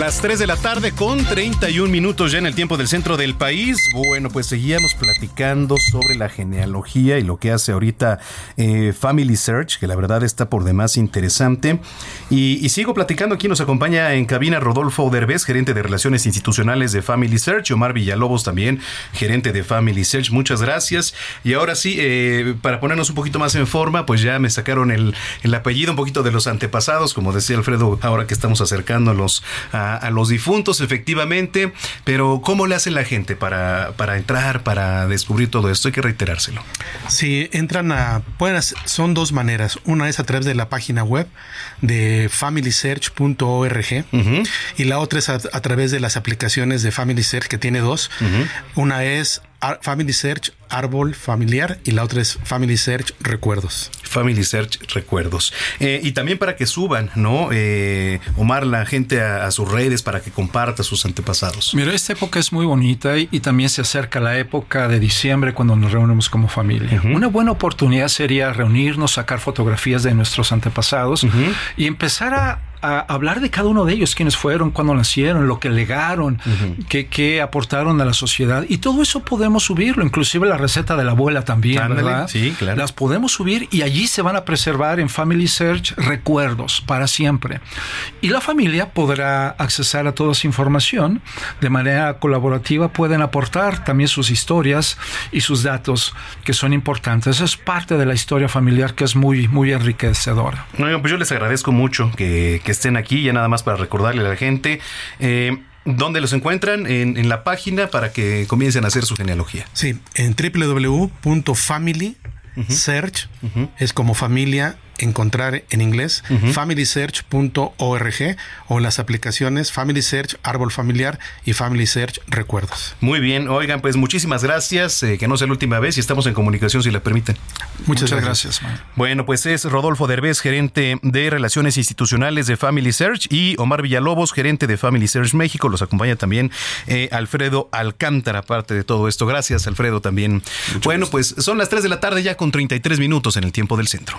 Las 3 de la tarde con 31 minutos ya en el tiempo del centro del país. Bueno, pues seguíamos platicando sobre la genealogía y lo que hace ahorita eh, Family Search, que la verdad está por demás interesante. Y, sigo platicando, aquí nos acompaña en cabina Rodolfo Derbez, gerente de Relaciones Institucionales de Family Search, Omar Villalobos también, gerente de Family Search. Muchas gracias. Y ahora sí, eh, para ponernos un poquito más en forma, pues ya me sacaron el, el apellido un poquito de los antepasados, como decía Alfredo, ahora que estamos acercándolos a a, los difuntos, efectivamente, pero ¿cómo le hace la gente para, para entrar, para descubrir todo esto? Hay que reiterárselo. Sí, entran a, pueden son dos maneras. Una es a través de la página web de familysearch.org y la otra es a, través de las aplicaciones de Family Search, que tiene dos. Una es Family Search Árbol Familiar y la otra es Family Search Recuerdos. Family Search Recuerdos. Eh, y también para que suban, ¿no? Eh, Omar, la gente a, sus redes para que comparta sus antepasados. Mira, esta época es muy bonita y, también se acerca la época de diciembre cuando nos reunimos como familia. Una buena oportunidad sería reunirnos, sacar fotografías de nuestros antepasados y empezar a a hablar de cada uno de ellos, quiénes fueron, cuándo nacieron, lo que legaron, qué, aportaron a la sociedad. Y todo eso podemos subirlo, inclusive la receta de la abuela también, ¿verdad? Sí, claro. Las podemos subir y allí se van a preservar en Family Search recuerdos para siempre. Y la familia podrá accesar a toda esa información de manera colaborativa, pueden aportar también sus historias y sus datos que son importantes. Es parte de la historia familiar que es muy, muy enriquecedora. No, pues yo les agradezco mucho que estén aquí, ya nada más para recordarle a la gente. Eh, ¿Dónde los encuentran? En, la página para que comiencen a hacer su genealogía. Sí, en www.familysearch, es como familia encontrar en inglés, familysearch.org o las aplicaciones Family Search, Árbol Familiar y Family Search Recuerdos. Muy bien, oigan, pues muchísimas gracias, eh, que no sea la última vez y estamos en comunicación si le permiten. Muchas, gracias. bueno, pues es Rodolfo Derbez, gerente de Relaciones Institucionales de Family Search y Omar Villalobos, gerente de Family Search México. Los acompaña también eh, Alfredo Alcántara, aparte de todo esto. Gracias, Alfredo, también. bueno, pues son las 3 de la tarde ya con 33 minutos en el tiempo del centro.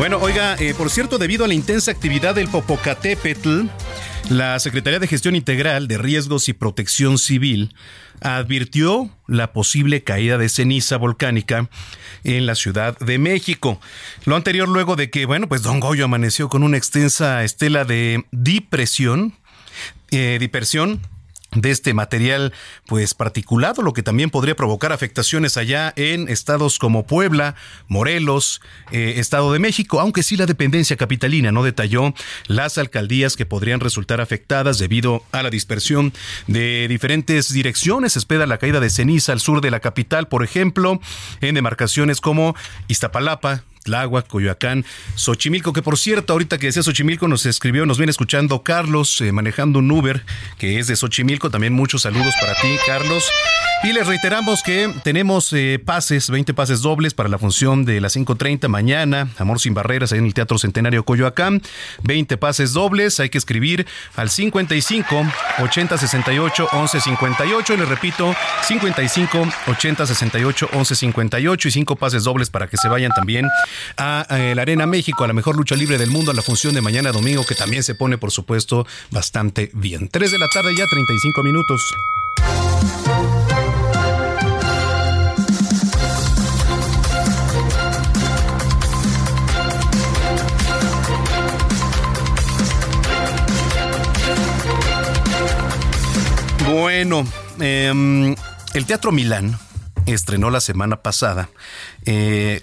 Bueno, oiga, eh, por cierto, debido a la intensa actividad del Popocatépetl, la Secretaría de Gestión Integral de Riesgos y Protección Civil advirtió la posible caída de ceniza volcánica en la Ciudad de México. Lo anterior luego de que, bueno, pues Don Goyo amaneció con una extensa estela de depresión, eh, de este material pues particulado, lo que también podría provocar afectaciones allá en estados como Puebla, Morelos, eh, Estado de México, aunque sí la dependencia capitalina no detalló las alcaldías que podrían resultar afectadas debido a la dispersión de diferentes direcciones. espera la caída de ceniza al sur de la capital, por ejemplo, en demarcaciones como Iztapalapa, Tláhuac, Coyoacán, Xochimilco, que por cierto, ahorita que decía Xochimilco nos escribió, nos viene escuchando Carlos, eh, manejando un Uber, que es de Xochimilco, también muchos saludos para ti, Carlos. Y les reiteramos que tenemos eh, pases, 20 pases dobles para la función de las 5.30 mañana, Amor sin Barreras, ahí en el Teatro Centenario Coyoacán, 20 pases dobles, hay que escribir al 55 80 68 11 58, y les repito, 55 80 68 11 58 y 5 pases dobles para que se vayan también a, la Arena México, a la mejor lucha libre del mundo, a la función de mañana domingo, que también se pone, por supuesto, bastante bien. 3 de la tarde ya, 35 minutos. Bueno, em, el Teatro Milán estrenó la semana pasada eh,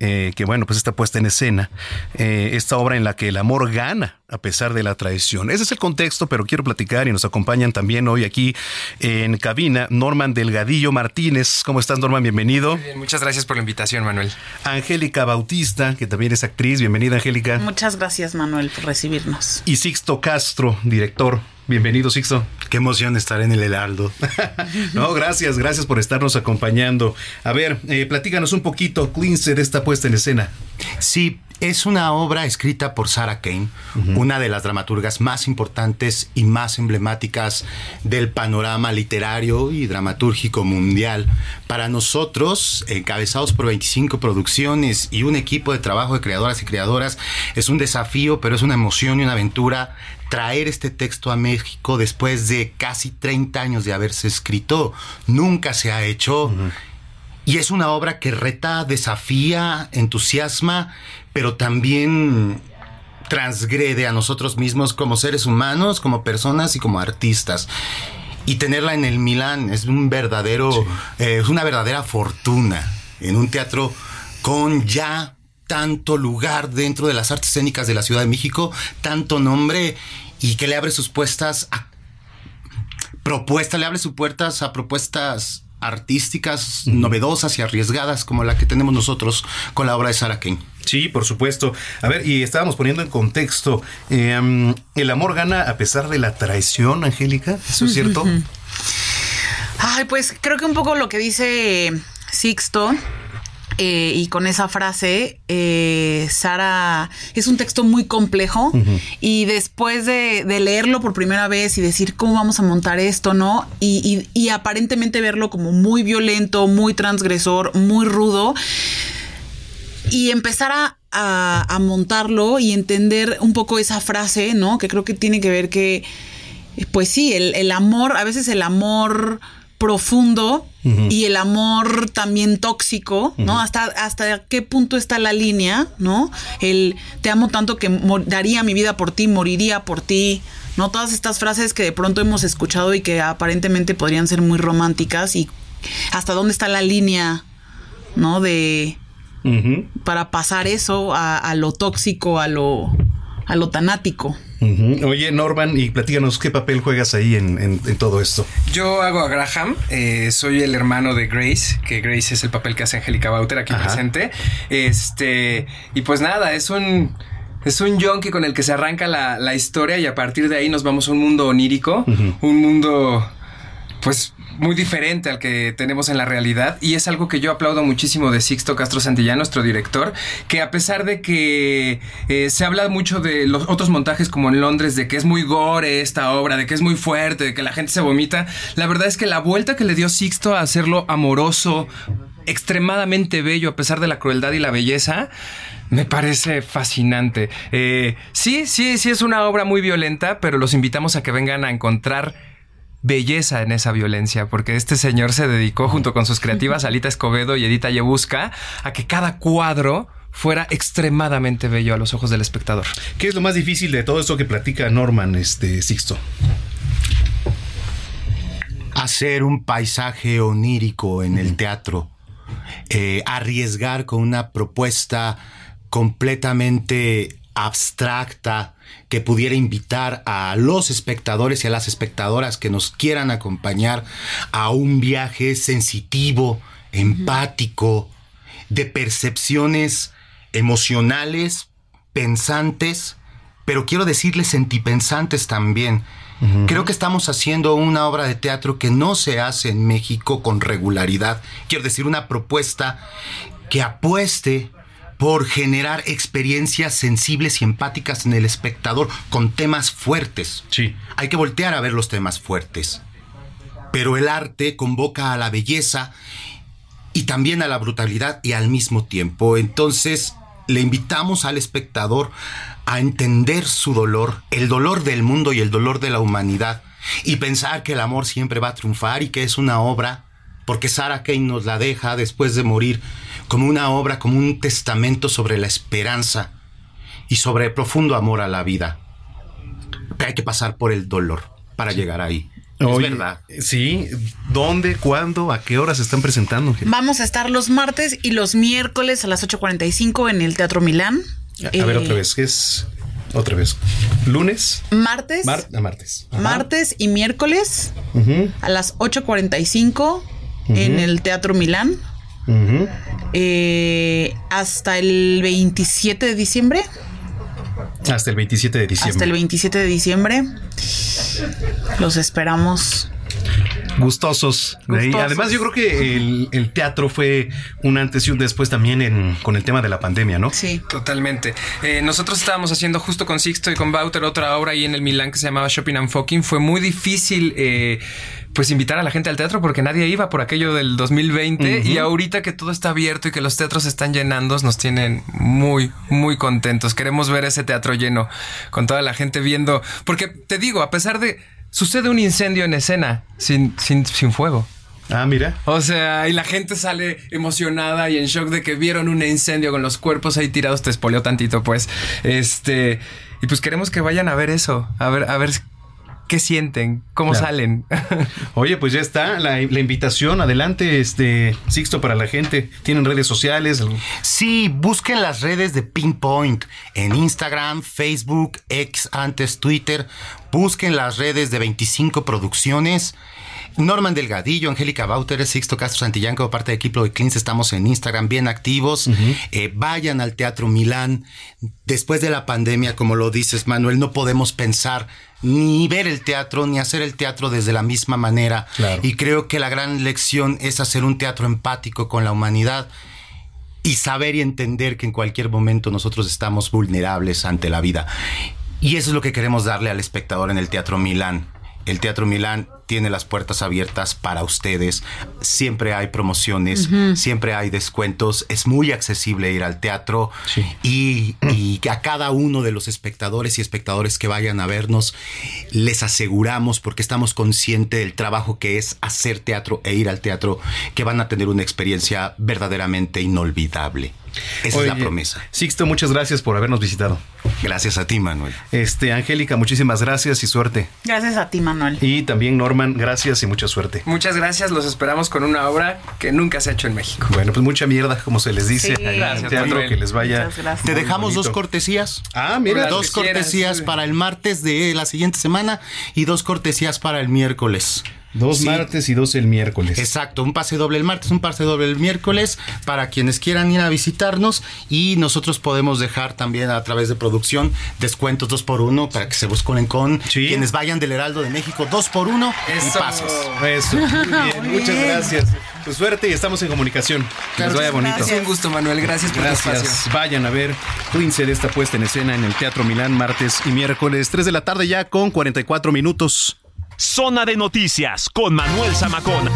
eh, que bueno, pues está puesta en escena, eh, esta obra en la que el amor gana a pesar de la traición. Ese es el contexto, pero quiero platicar y nos acompañan también hoy aquí en cabina Norman Delgadillo Martínez. ¿Cómo estás, Norman? Bienvenido. muchas gracias por la invitación, Manuel. Angélica Bautista, que también es actriz. Bienvenida, Angélica. Muchas gracias, Manuel, por recibirnos. Y Sixto Castro, director Bienvenido, Sixto. Qué emoción estar en el Heraldo. <laughs> no, gracias, gracias por estarnos acompañando. A ver, eh, platícanos un poquito, Quince, de esta puesta en escena. Sí, es una obra escrita por Sarah Kane, una de las dramaturgas más importantes y más emblemáticas del panorama literario y dramatúrgico mundial. Para nosotros, encabezados por 25 producciones y un equipo de trabajo de creadoras y creadoras, es un desafío, pero es una emoción y una aventura traer este texto a México después de casi 30 años de haberse escrito. Nunca se ha hecho. Y es una obra que reta, desafía, entusiasma, pero también transgrede a nosotros mismos como seres humanos, como personas y como artistas. Y tenerla en el Milán es un verdadero, eh, es una verdadera fortuna en un teatro con ya tanto lugar dentro de las artes escénicas de la Ciudad de México, tanto nombre y que le abre sus puestas a propuestas, le abre sus puertas a propuestas artísticas novedosas y arriesgadas como la que tenemos nosotros con la obra de Sarah Kane. Sí, por supuesto. A ver, y estábamos poniendo en contexto, em, el amor gana a pesar de la traición, Angélica, ¿eso es cierto? Ay, pues creo que un poco lo que dice Sixto eh, y con esa frase, eh, Sara, es un texto muy complejo y después de, leerlo por primera vez y decir cómo vamos a montar esto, ¿no? Y, aparentemente verlo como muy violento, muy transgresor, muy rudo y empezar a, montarlo y entender un poco esa frase, ¿no? Que creo que tiene que ver que, pues sí, el, el amor, a veces el amor profundo y el amor también tóxico, ¿no? Hasta, hasta qué punto está la línea, ¿no? El te amo tanto que daría mi vida por ti, moriría por ti, ¿no? Todas estas frases que de pronto hemos escuchado y que aparentemente podrían ser muy románticas y hasta dónde está la línea, ¿no? De... Para pasar eso a, a lo tóxico, a lo, a lo tanático. Oye, Norman, y platícanos qué papel juegas ahí en, todo esto. Yo hago a Graham, eh, soy el hermano de Grace, que Grace es el papel que hace Angélica Bauter aquí presente. Este, y pues nada, es un. Es un yonki con el que se arranca la, historia y a partir de ahí nos vamos a un mundo onírico, un mundo pues muy diferente al que tenemos en la realidad y es algo que yo aplaudo muchísimo de Sixto Castro Santillán, nuestro director, que a pesar de que eh, se habla mucho de los otros montajes como en Londres, de que es muy gore esta obra, de que es muy fuerte, de que la gente se vomita, la verdad es que la vuelta que le dio Sixto a hacerlo amoroso, extremadamente bello a pesar de la crueldad y la belleza, me parece fascinante. Eh, sí, sí, sí es una obra muy violenta, pero los invitamos a que vengan a encontrar belleza en esa violencia, porque este señor se dedicó junto con sus creativas <laughs> Alita Escobedo y Edita Yebusca a que cada cuadro fuera extremadamente bello a los ojos del espectador. ¿Qué es lo más difícil de todo esto que platica Norman, este Sixto? Hacer un paisaje onírico en el teatro, eh, arriesgar con una propuesta completamente abstracta que pudiera invitar a los espectadores y a las espectadoras que nos quieran acompañar a un viaje sensitivo, empático, de percepciones emocionales, pensantes, pero quiero decirles sentipensantes también. Creo que estamos haciendo una obra de teatro que no se hace en México con regularidad. Quiero decir, una propuesta que apueste por generar experiencias sensibles y empáticas en el espectador con temas fuertes. Sí. Hay que voltear a ver los temas fuertes. Pero el arte convoca a la belleza y también a la brutalidad y al mismo tiempo. Entonces, le invitamos al espectador a entender su dolor, el dolor del mundo y el dolor de la humanidad, y pensar que el amor siempre va a triunfar y que es una obra, porque Sarah Kane nos la deja después de morir como una obra, como un testamento sobre la esperanza y sobre el profundo amor a la vida. Pero hay que pasar por el dolor para llegar ahí. es verdad. Sí, ¿dónde, cuándo, a qué horas se están presentando? Vamos a estar los martes y los miércoles a las 8.45 en el Teatro Milán. A, ver otra eh, vez, ¿qué es? Otra vez. ¿Lunes? Martes. a martes. Martes y miércoles a las 8.45 en el Teatro Milán. Eh, hasta el 27 de diciembre. Hasta el 27 de diciembre. Hasta el 27 de diciembre. Los esperamos Gustosos. Además, yo creo que el, teatro fue un antes y un después también en, con el tema de la pandemia, ¿no? Sí. Totalmente. Eh, nosotros estábamos haciendo justo con Sixto y con Bauter otra obra ahí en el Milán que se llamaba Shopping and Fucking. Fue muy difícil. Eh, pues invitar a la gente al teatro porque nadie iba por aquello del 2020 y ahorita que todo está abierto y que los teatros están llenando nos tienen muy muy contentos. Queremos ver ese teatro lleno con toda la gente viendo porque te digo, a pesar de sucede un incendio en escena sin, sin, sin fuego. Ah, mira. O sea, y la gente sale emocionada y en shock de que vieron un incendio con los cuerpos ahí tirados. Te espolió tantito, pues. Este. Y pues queremos que vayan a ver eso. A ver, a ver qué sienten, cómo salen. <laughs> Oye, pues ya está la, invitación. Adelante, este Sixto para la gente. ¿Tienen redes sociales? Sí, busquen las redes de Pinpoint en Instagram, Facebook, ex antes Twitter. Busquen las redes de 25 producciones. Norman Delgadillo, Angélica Bauter, Sixto Castro Santillán, como parte del equipo de Clins, estamos en Instagram bien activos. Eh, vayan al Teatro Milán. Después de la pandemia, como lo dices, Manuel, no podemos pensar ni ver el teatro, ni hacer el teatro desde la misma manera. Y creo que la gran lección es hacer un teatro empático con la humanidad y saber y entender que en cualquier momento nosotros estamos vulnerables ante la vida. Y eso es lo que queremos darle al espectador en el Teatro Milán. El Teatro Milán tiene las puertas abiertas para ustedes. Siempre hay promociones, siempre hay descuentos. Es muy accesible ir al teatro y, y, a cada uno de los espectadores y espectadores que vayan a vernos les aseguramos, porque estamos conscientes del trabajo que es hacer teatro e ir al teatro, que van a tener una experiencia verdaderamente inolvidable. Esa es la promesa. Sixto, muchas gracias por habernos visitado. Gracias a ti, Manuel. Este, Angélica, muchísimas gracias y suerte. Gracias a ti, Manuel. Y también Norman, gracias y mucha suerte. Muchas gracias, los esperamos con una obra que nunca se ha hecho en México. Bueno, pues mucha mierda, como se les dice. gracias, teatro, que les vaya. Te dejamos dos cortesías. Ah, mira. Dos cortesías para el martes de la siguiente semana y dos cortesías para el miércoles. Dos martes y dos el miércoles. Exacto, un pase doble el martes, un pase doble el miércoles para quienes quieran ir a visitarnos y nosotros podemos dejar también a través de producción descuentos dos por uno para que se busquen con quienes vayan del Heraldo de México dos por uno y pases. Eso, <laughs> muchas gracias. Pues suerte y estamos en comunicación. Que les vaya bonito. Un gusto, Manuel. Gracias por gracias. el espacio. Vayan a ver Quince de esta puesta en escena en el Teatro Milán martes y miércoles 3 de la tarde ya con 44 minutos. Zona de Noticias con Manuel Zamacón.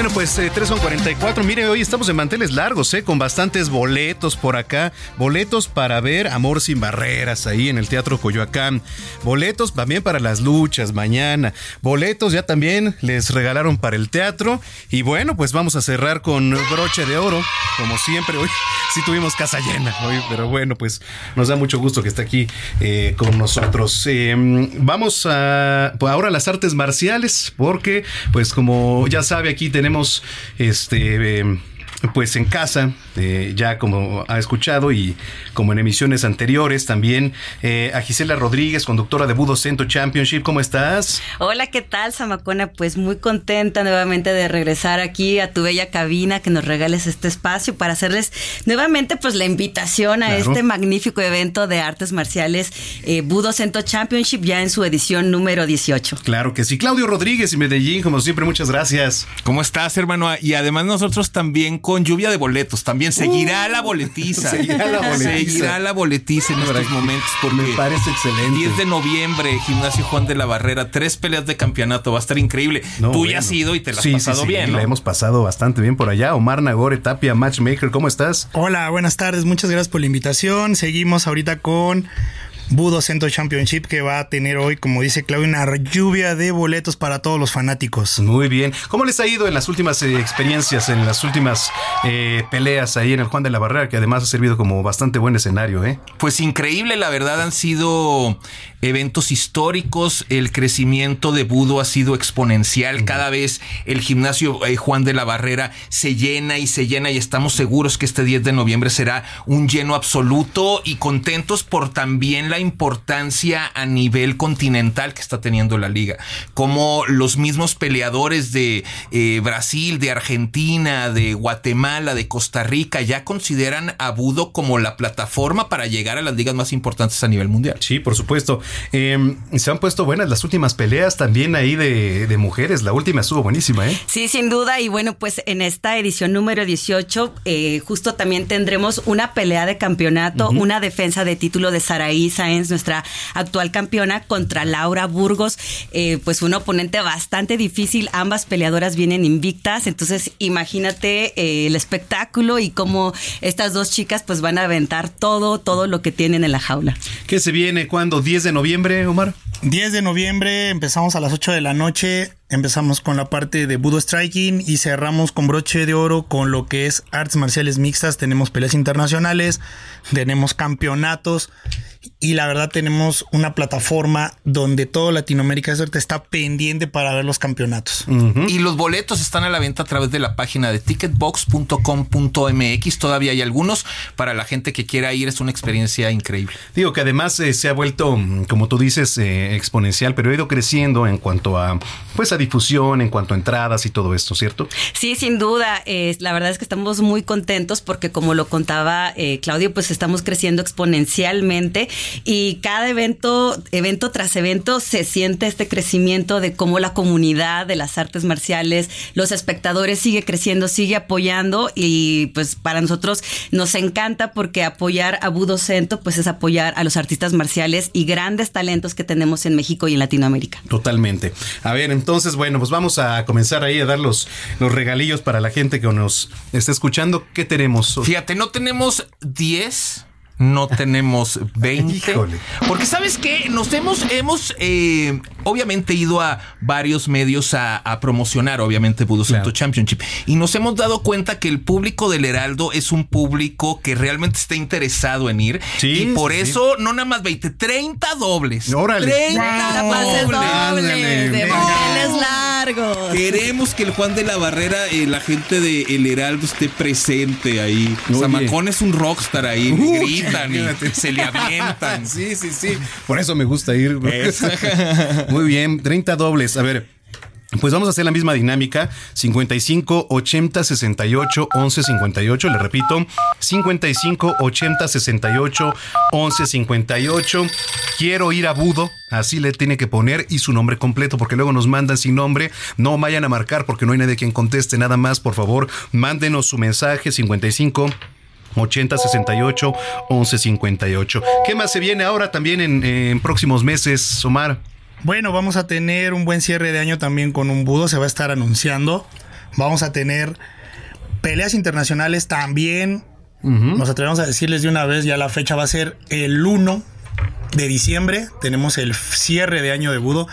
Bueno, pues eh, 3 son 44. Mire, hoy estamos en manteles largos, ¿eh? Con bastantes boletos por acá. Boletos para ver Amor sin Barreras ahí en el Teatro Coyoacán. Boletos también para las luchas mañana. Boletos ya también les regalaron para el teatro. Y bueno, pues vamos a cerrar con broche de oro. Como siempre, hoy <laughs> sí tuvimos casa llena hoy, pero bueno, pues nos da mucho gusto que esté aquí eh, con nosotros. Eh, vamos a pues ahora las artes marciales, porque pues como ya sabe aquí tenemos este em, pues en casa, eh, ya como ha escuchado y como en emisiones anteriores también, eh, a Gisela Rodríguez, conductora de Budo Cento Championship. ¿Cómo estás? Hola, ¿qué tal, Samacona? Pues muy contenta nuevamente de regresar aquí a tu bella cabina, que nos regales este espacio para hacerles nuevamente pues la invitación a este magnífico evento de artes marciales eh, Budo Cento Championship ya en su edición número 18. Claro que sí. Claudio Rodríguez y Medellín, como siempre, muchas gracias. ¿Cómo estás, hermano? Y además nosotros también con lluvia de boletos. También seguirá la boletiza. <laughs> Seguirá la boletiza. Seguirá la boletiza en estos momentos. Porque Me parece excelente. 10 de noviembre, Gimnasio Juan de la Barrera, tres peleas de campeonato. Va a estar increíble. Tú ya has ido y te la has pasado bien. ¿no? La hemos pasado bastante bien por allá. Omar Nagore Tapia, Matchmaker, ¿cómo estás? Hola, buenas tardes. Muchas gracias por la invitación. Seguimos ahorita con Budo Centro Championship que va a tener hoy, como dice Claudio, una lluvia de boletos para todos los fanáticos. Muy bien. ¿Cómo les ha ido en las últimas eh, experiencias, en las últimas eh, peleas ahí en el Juan de la Barrera, que además ha servido como bastante buen escenario, eh? Pues increíble, la verdad han sido eventos históricos, el crecimiento de Budo ha sido exponencial, cada vez el gimnasio eh, Juan de la Barrera se llena y se llena y estamos seguros que este 10 de noviembre será un lleno absoluto y contentos por también la importancia a nivel continental que está teniendo la liga, como los mismos peleadores de eh, Brasil, de Argentina, de Guatemala, de Costa Rica ya consideran a Budo como la plataforma para llegar a las ligas más importantes a nivel mundial. Sí, por supuesto. Em, se han puesto buenas las últimas peleas también ahí de, mujeres. La última estuvo buenísima, ¿eh? Sí, sin duda. Y bueno, pues en esta edición número 18, eh, justo también tendremos una pelea de campeonato, una defensa de título de Saraí Sáenz, nuestra actual campeona, contra Laura Burgos. Eh, pues un oponente bastante difícil. Ambas peleadoras vienen invictas. Entonces, imagínate eh, el espectáculo y cómo estas dos chicas pues van a aventar todo, todo lo que tienen en la jaula. ¿Qué se viene? ¿Cuándo? ¿10 de noviembre, Omar? 10 de noviembre empezamos a las 8 de la noche, empezamos con la parte de Budo Striking y cerramos con broche de oro con lo que es artes marciales mixtas, tenemos peleas internacionales, tenemos campeonatos y la verdad tenemos una plataforma donde todo Latinoamérica está pendiente para ver los campeonatos. Y los boletos están a la venta a través de la página de ticketbox.com.mx. Todavía hay algunos para la gente que quiera ir. Es una experiencia increíble. Digo que además eh, se ha vuelto, como tú dices, eh, exponencial, pero ha ido creciendo en cuanto a, pues, a difusión, en cuanto a entradas y todo esto, ¿cierto? Sí, sin duda. la verdad es que estamos muy contentos porque como lo contaba eh, Claudio, pues estamos creciendo exponencialmente y cada evento, evento tras evento, se siente este crecimiento de cómo la comunidad de las artes marciales, los espectadores sigue creciendo, sigue apoyando y pues para nosotros nos encanta porque apoyar a Budo Cento pues es apoyar a los artistas marciales y grandes talentos que tenemos en México y en Latinoamérica. Totalmente. A ver, entonces, bueno, pues vamos a comenzar ahí a dar los, los regalillos para la gente que nos está escuchando. ¿Qué tenemos? Fíjate, no tenemos 10 no tenemos <laughs> 20. Porque sabes que nos hemos, hemos eh, obviamente ido a varios medios a, promocionar, obviamente, Budo Championship. Y nos hemos dado cuenta que el público del Heraldo es un público que realmente está interesado en ir. y por eso, no nada más 20, 30 dobles. Órale. 30 dobles. de largos. Queremos que el Juan de la Barrera, eh, la gente de El Heraldo esté presente ahí. Zamacón es un rockstar ahí. Uh, <laughs> se le avientan. sí, sí, sí. Por eso me gusta ir. <laughs> Muy bien, 30 dobles. A ver, pues vamos a hacer la misma dinámica. 55 80 68 11 58. Le repito, 55 80 68 11 58. Quiero ir a Budo. Así le tiene que poner y su nombre completo, porque luego nos mandan sin nombre. No vayan a marcar porque no hay nadie quien conteste nada más. Por favor, mándenos su mensaje 55 80 68 11 58. ¿Qué más se viene ahora también en, próximos meses, Omar? Bueno, vamos a tener un buen cierre de año también con un budo, se va a estar anunciando. Vamos a tener peleas internacionales también. Nos atrevemos a decirles de una vez, ya la fecha va a ser el 1 de diciembre. Tenemos el cierre de año de budo,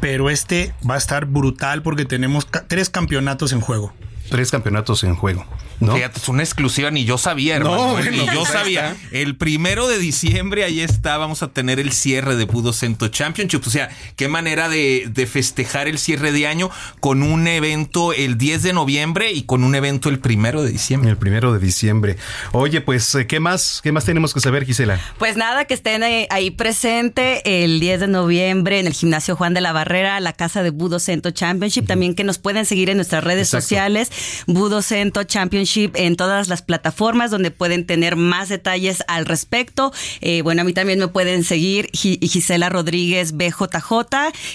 pero este va a estar brutal porque tenemos tres campeonatos en juego. Tres campeonatos en juego. ¿no? Fíjate, es una exclusiva, ni yo sabía, hermano. No, ni yo sabía. El primero de diciembre, ahí está, vamos a tener el cierre de Budo Cento Championship. O sea, qué manera de, festejar el cierre de año con un evento el 10 de noviembre y con un evento el primero de diciembre. El primero de diciembre. Oye, pues, ¿qué más? ¿Qué más tenemos que saber, Gisela? Pues nada, que estén ahí presente el 10 de noviembre en el gimnasio Juan de la Barrera, la casa de Budo Cento Championship. También que nos pueden seguir en nuestras redes sociales, Budo Cento Championship en todas las plataformas donde pueden tener más detalles al respecto. Eh, bueno, a mí también me pueden seguir Gisela Rodríguez BJJ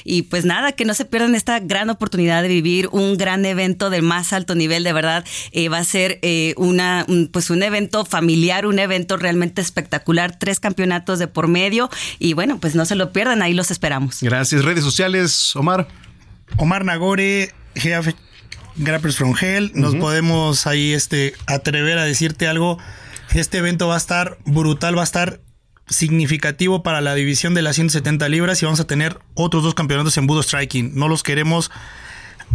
y pues nada, que no se pierdan esta gran oportunidad de vivir un gran evento del más alto nivel, de verdad eh, va a ser eh, una pues un evento familiar, un evento realmente espectacular, tres campeonatos de por medio y bueno, pues no se lo pierdan, ahí los esperamos. Gracias, redes sociales, Omar. Omar Nagore, Grappers from Hell. Nos podemos ahí este, atrever a decirte algo. Este evento va a estar brutal, va a estar significativo para la división de las 170 libras y vamos a tener otros dos campeonatos en Budo Striking. No los queremos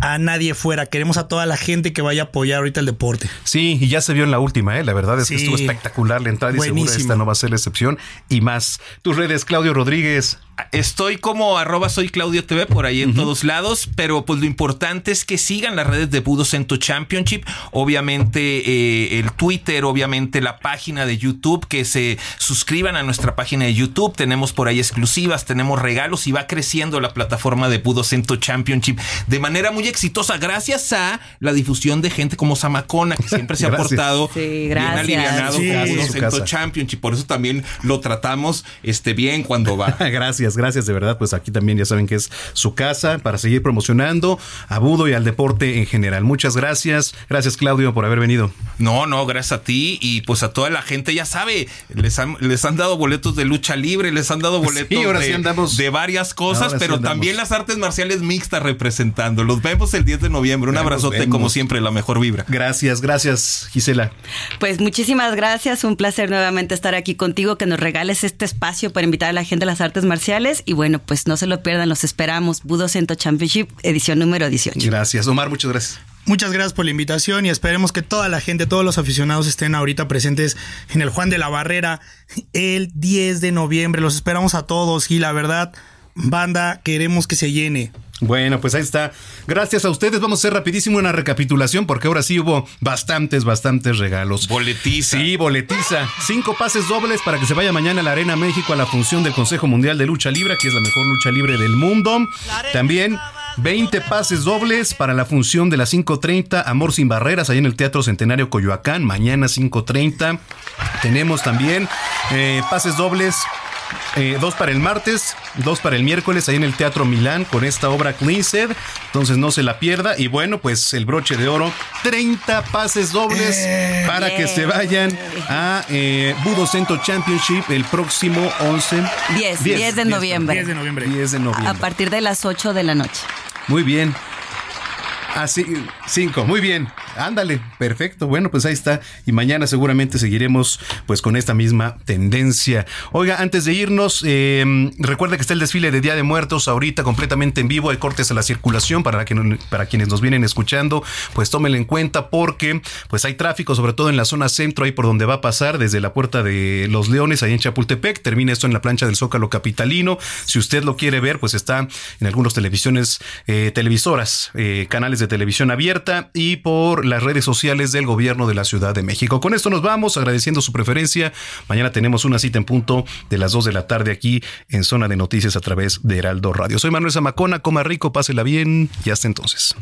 a nadie fuera, queremos a toda la gente que vaya a apoyar ahorita el deporte. Sí, y ya se vio en la última, ¿eh? la verdad es que estuvo espectacular la entrada y seguro esta no va a ser la excepción. Y más, tus redes, Claudio Rodríguez. Estoy como arroba soy Claudio TV por ahí en todos lados, pero pues lo importante es que sigan las redes de Budo Cento Championship, obviamente eh, el Twitter, obviamente la página de YouTube, que se suscriban a nuestra página de YouTube, tenemos por ahí exclusivas, tenemos regalos y va creciendo la plataforma de Budo Cento Championship de manera muy exitosa gracias a la difusión de gente como Samacona, que siempre se ha <laughs> portado bien alivianado con Budo Cento Championship, por eso también lo tratamos este, bien cuando va. <laughs> gracias gracias, de verdad. Pues aquí también ya saben que es su casa para seguir promocionando a Budo y al deporte en general. Muchas gracias. Gracias, Claudio, por haber venido. No, no, gracias a ti y pues a toda la gente, ya sabe, les han, les han dado boletos de lucha libre, les han dado <laughs> boletos de, varias cosas, pero también las artes marciales mixtas representando. Los vemos el 10 de noviembre. Un abrazote, como siempre, la mejor vibra. Gracias, gracias, Gisela. Pues muchísimas gracias. Un placer nuevamente estar aquí contigo, que nos regales este espacio para invitar a la gente a las artes marciales y bueno, pues no se lo pierdan, los esperamos. Budo Cento Championship, edición número 18. Gracias, Omar, muchas gracias. Muchas gracias por la invitación y esperemos que toda la gente, todos los aficionados estén ahorita presentes en el Juan de la Barrera el 10 de noviembre. Los esperamos a todos y la verdad, banda, queremos que se llene. Bueno, pues ahí está. Gracias a ustedes. Vamos a hacer rapidísimo una recapitulación porque ahora sí hubo bastantes, bastantes regalos. Boletiza. Sí, boletiza. Cinco pases dobles para que se vaya mañana a la Arena México a la función del Consejo Mundial de Lucha Libre, que es la mejor lucha libre del mundo. También 20 pases dobles para la función de las 5.30 Amor sin Barreras, ahí en el Teatro Centenario Coyoacán, mañana 5.30. Tenemos también eh, pases dobles eh, dos para el martes, dos para el miércoles ahí en el Teatro Milán con esta obra Cleansed. Entonces no se la pierda. Y bueno, pues el broche de oro, 30 pases dobles eh, para que se vayan a eh, Budo Cento Championship el próximo 11. 10, 10, de noviembre. 10 de noviembre. 10 de noviembre. A partir de las 8 de la noche. Muy bien. Así, ah, cinco, muy bien. Ándale, perfecto. Bueno, pues ahí está. Y mañana seguramente seguiremos pues con esta misma tendencia. Oiga, antes de irnos, eh, recuerda que está el desfile de Día de Muertos ahorita completamente en vivo. Hay cortes a la circulación para, que, para quienes nos vienen escuchando. Pues tómenlo en cuenta porque pues hay tráfico, sobre todo en la zona centro, ahí por donde va a pasar desde la puerta de Los Leones, ahí en Chapultepec. Termina esto en la plancha del Zócalo Capitalino. Si usted lo quiere ver, pues está en algunas televisiones, eh, televisoras, eh, canales de televisión abierta y por las redes sociales del gobierno de la Ciudad de México. Con esto nos vamos, agradeciendo su preferencia. Mañana tenemos una cita en punto de las 2 de la tarde aquí en Zona de Noticias a través de Heraldo Radio. Soy Manuel Zamacona, coma rico, pásela bien y hasta entonces.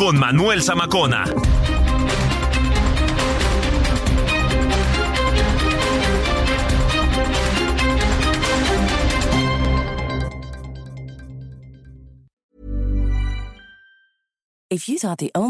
Con Manuel Zamacona. If you thought the only